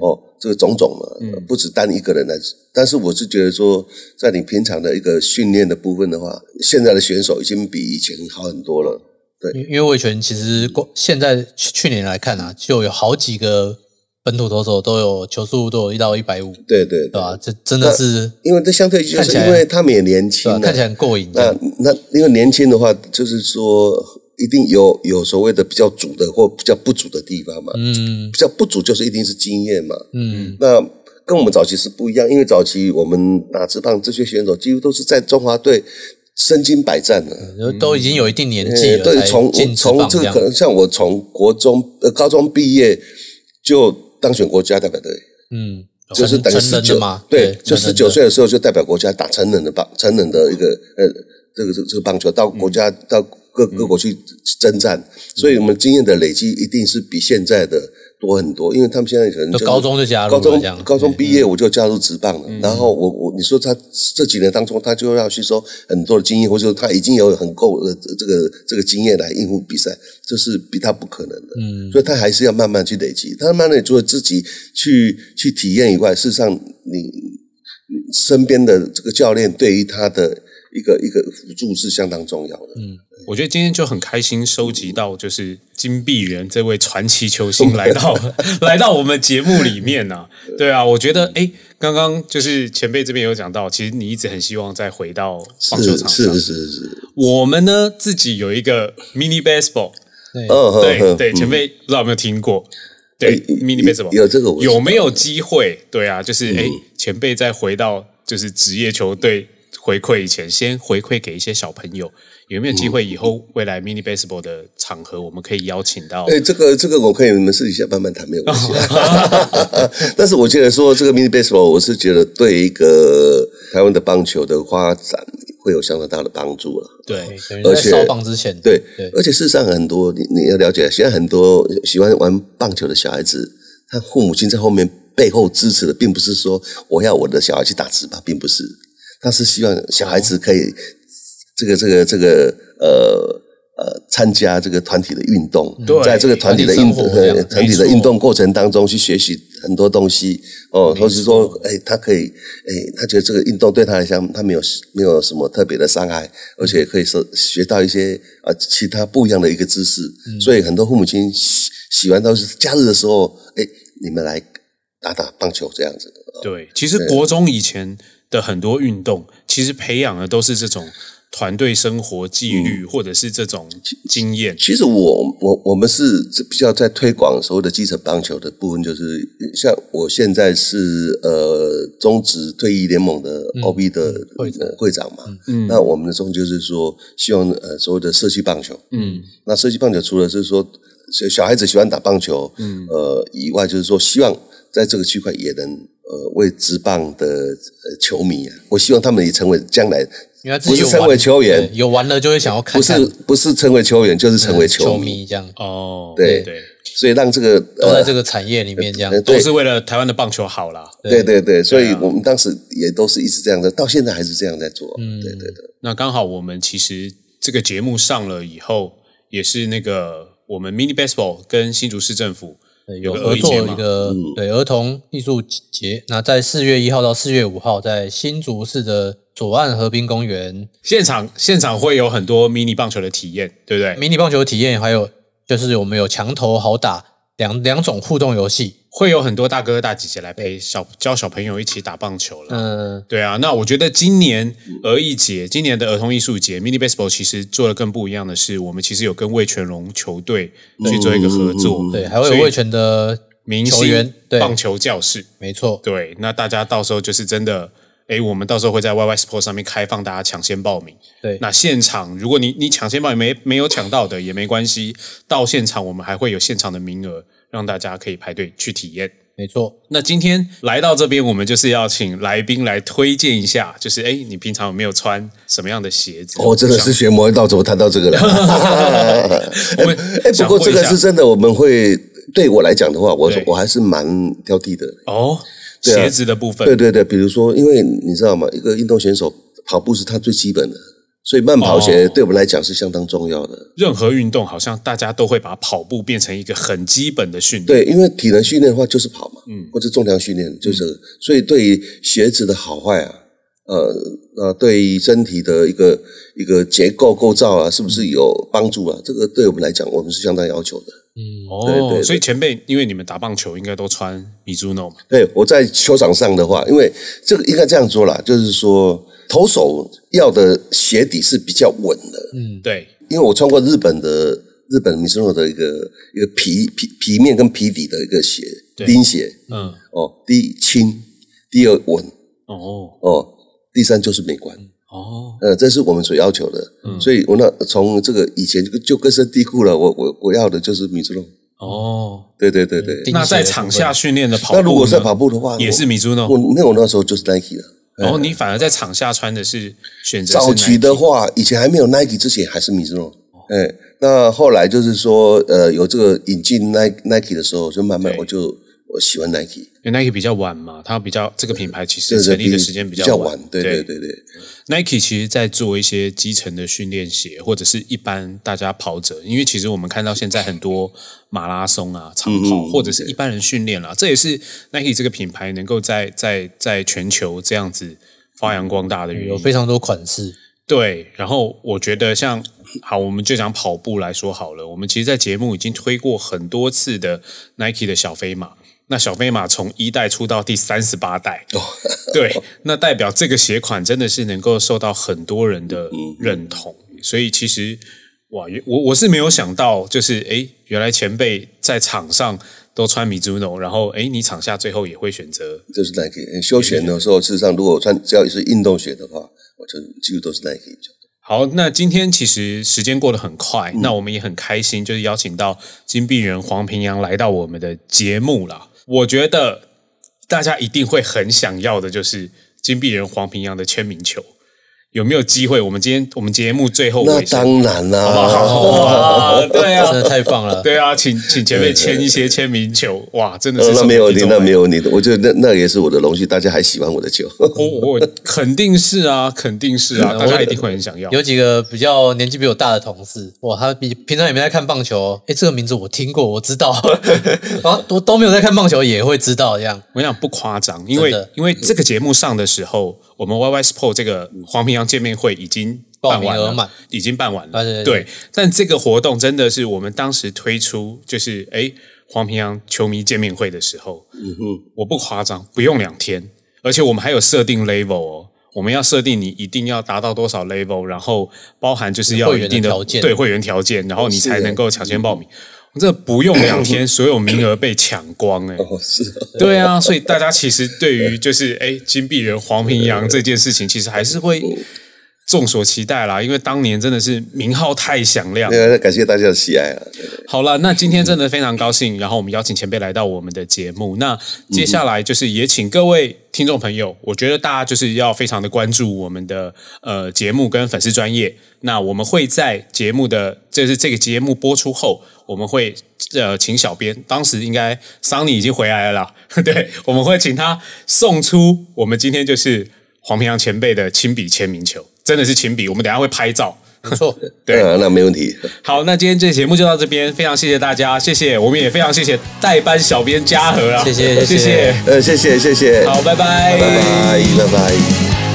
哦，这个种种啊，不止单一个人来。但是我是觉得说，在你平常的一个训练的部分的话，现在的选手已经比以前好很多了。对因为魏权其实光现在去去年来看啊，就有好几个本土投手都有球速都有一到一百五，对对对？这真的是因为这相对就是因为他们也年轻看起来很过瘾。那那因为年轻的话，就是说一定有有所谓的比较足的或比较不足的地方嘛。嗯比较不足就是一定是经验嘛。嗯，那跟我们早期是不一样，因为早期我们打职棒这些选手几乎都是在中华队身经百战的。都都已经有一定年纪了，呃对，从从这个可能像我从国中呃高中毕业就当选国家代表队，嗯，就是等于成十九嘛，对，就十九岁的时候就代表国家打成人的棒，成人的一个呃这个这个这个棒球到国家、到各各国去征战，所以我们经验的累积一定是比现在的多很多，因为他们现在可能就高中就加入高中高中毕业我就加入职棒了，然后我我你说他这几年当中他就要吸收很多的经验，或者说他已经有很够的这个这个经验来应付比赛，这是比他不可能的，嗯。所以他还是要慢慢去累积，他慢慢除了自己去去体验以外，事实上你你身边的这个教练对于他的一个一个辅助是相当重要的，嗯我觉得今天就很开心，收集到就是金碧元这位传奇球星来到 来到我们节目里面呐、对。啊，我觉得哎，刚刚就是前辈这边有讲到，其实你一直很希望再回到棒球是场上。是是是，我们呢自己有一个 mini baseball，对。嗯对嗯对，前辈不知道有没有听过？对哎，mini baseball 有这个有没有机会？对啊，就是哎，前辈再回到就是职业球队回馈以前，先回馈给一些小朋友，有没有机会以后未来 mini baseball 的场合，我们可以邀请到？哎，这个这个我可以你们私底下慢慢谈，没有关系。但是我觉得说这个 mini baseball，我是觉得对一个台湾的棒球的发展会有相当大的帮助了。对，而且烧棒之前，对对，而且事实上很多你你要了解，现在很多喜欢玩棒球的小孩子，他父母亲在后面背后支持的，并不是说我要我的小孩去打职棒，并不是，他是希望小孩子可以这个这个这个呃。呃，参加这个团体的运动，对在这个团体的运团体生活这样。呃团体的运动过程当中去学习很多东西。哦，或是说，哎，他可以，哎，他觉得这个运动对他来讲，他没有没有什么特别的伤害，而且可以说学到一些啊其他不一样的一个知识，所以很多父母亲喜喜欢都是假日的时候，哎，你们来打打棒球这样子。对，其实国中以前的很多运动，其实培养的都是这种团队生活纪律，嗯或者是这种经验。其实我我我们是比较在推广所谓的基层棒球的部分，就是像我现在是呃中职退役联盟的 OB 的会会长嘛，那我们的中就是说希望呃所谓的社区棒球，嗯，那社区棒球除了是说小小孩子喜欢打棒球，嗯，呃以外，就是说希望在这个区块也能呃为职棒的呃球迷啊，我希望他们也成为将来因为他自己成为球员，有玩了就会想要看不是不是成为球员，就是成为球球迷。这样。哦，对对，所以让这个都在呃这个产业里面这样。呃都是为了台湾的棒球好啦。对对对，所以我们当时也都是一直这样的，到现在还是这样在做。嗯，对对对。那刚好我们其实这个节目上了以后，也是那个我们 Mini Baseball 跟新竹市政府对有有合作一个对儿童艺术节，那在四月一号到四月五号，在新竹市的左岸河滨公园现场现场会有很多迷你棒球的体验，对不对？迷你棒球体验，还有就是我们有墙头好打两两种互动游戏。会有很多大哥大姐姐来陪小教小朋友一起打棒球了。嗯，对啊，那我觉得今年儿艺节，今年的儿童艺术节 Mini Baseball 其实做的更不一样的是，我们其实有跟魏全龙球队去做一个合作，对，还会有魏全的明球员星棒球教室。没错，对，那大家到时候就是真的，诶，我们到时候会在 YY Sport 上面开放大家抢先报名。对，那现场如果你你抢先报名没没有抢到的也没关系，到现场我们还会有现场的名额，让大家可以排队去体验。没错。那今天来到这边，我们就是要请来宾来推荐一下，就是诶，你平常有没有穿什么样的鞋子？我、哦真的是学魔道，怎么谈到这个了？我们 哎，不过这个是真的，我们会对我来讲的话，我对我还是蛮挑剔的。哦，鞋子的部分，对对对，比如说，因为你知道吗？一个运动选手跑步是他最基本的，所以慢跑鞋哦对我们来讲是相当重要的。任何运动好像大家都会把跑步变成一个很基本的训练。对，因为体能训练的话就是跑嘛，嗯，或者重量训练就是这个，所以对于鞋子的好坏啊，呃那，对于身体的一个一个结构构造啊，是不是有帮助啊？这个对我们来讲，我们是相当要求的。哦，对对对。所以前辈，因为你们打棒球应该都穿 Mizuno 嘛，对，我在球场上的话，因为这个应该这样说啦，就是说投手要的鞋底是比较稳的，嗯。对，因为我穿过日本的日本 Mizuno 的一个一个皮皮皮面跟皮底的一个鞋，钉鞋，嗯，哦，第一轻，第二稳，哦，哦，第三就是美观，哦，呃，这是我们所要求的，嗯。所以我那从这个以前就就根深蒂固了，我我我要的就是米兹诺，哦，对对对对。那在场下训练的跑步，那如果在跑步的话，也是我 Mizuno，我那时候就是 Nike 了。然后你反而在场下穿的是选择是早期的话，以前还没有 Nike 之前还是 Mizuno，哦哎，那后来就是说，呃，有这个引进 Nike Nike 的时候，就慢慢我就我喜欢 Nike，因为 Nike 比较晚嘛，它比较这个品牌其实成立的时间比较晚，对对。对对，Nike 其实在做一些基层的训练鞋，或者是一般大家跑者，因为其实我们看到现在很多马拉松啊、长跑，嗯或者是一般人训练啦，这也是 Nike 这个品牌能够在在在全球这样子发扬光大的原因。有非常多款式，对，然后我觉得像好，我们就讲跑步来说好了，我们其实，在节目已经推过很多次的 Nike 的小飞马。那小飞马从一代出到第三十八代，对，那代表这个鞋款真的是能够受到很多人的认同，所以其实哇，我我是没有想到，就是诶，原来前辈在场上都穿 Mizuno，然后诶，你场下最后也会选择就是 Nike。呃休闲的时候，事实上如果我穿只要是运动鞋的话，我就几乎都是 Nike 比较多。好，那今天其实时间过得很快，那我们也很开心，就是邀请到金币人黄平阳来到我们的节目啦。我觉得大家一定会很想要的，就是金币人黄平阳的签名球，有没有机会？我们今天我们节目最后那当然啦、哇，对啊，真的太棒了。对啊，请请前辈签一些签名球，哇，真的是呃那没有问题，那没有，有问题的。我觉得那那也是我的荣幸，大家还喜欢我的球。我我肯定是啊，肯定是啊，大家一定会很想要。有几个比较年纪比我大的同事，哇，他比平常也没在看棒球，诶，这个名字我听过，我知道，然后都都没有在看棒球，也会知道这样。我想不夸张，因为因为这个节目上的时候，我们 YY Sport 这个黄平洋见面会已经办完了报名额满，已经办完了。啊对对对对，但这个活动真的是我们当时推出，就是哎黄平洋球迷见面会的时候，嗯哼，我不夸张，不用两天，而且我们还有设定 level 哦。我们要设定你一定要达到多少 level，然后包含就是要一定的条件对会员条件，然后你才能够抢先报名。这不用两天，所有名额被抢光哎、哦，是啊，对啊，所以大家其实对于就是哎金币人黄平阳这件事情，其实还是会众所期待啦，因为当年真的是名号太响亮。对感谢大家的喜爱啊。对对好了，那今天真的非常高兴，然后我们邀请前辈来到我们的节目。那接下来就是也请各位听众朋友，我觉得大家就是要非常的关注我们的呃节目跟粉丝专业。那我们会在节目的就是这个节目播出后，我们会呃请小编，当时应该桑尼已经回来了啦，对，我们会请他送出我们今天就是黄平阳前辈的亲笔签名球，真的是情比，我们等一下会拍照。没错，对。啊，那没问题。好，那今天这节目就到这边，非常谢谢大家，谢谢，我们也非常谢谢代班小编嘉禾啊，谢谢谢谢。谢谢，呃，谢谢谢谢，好，拜拜，拜拜拜拜。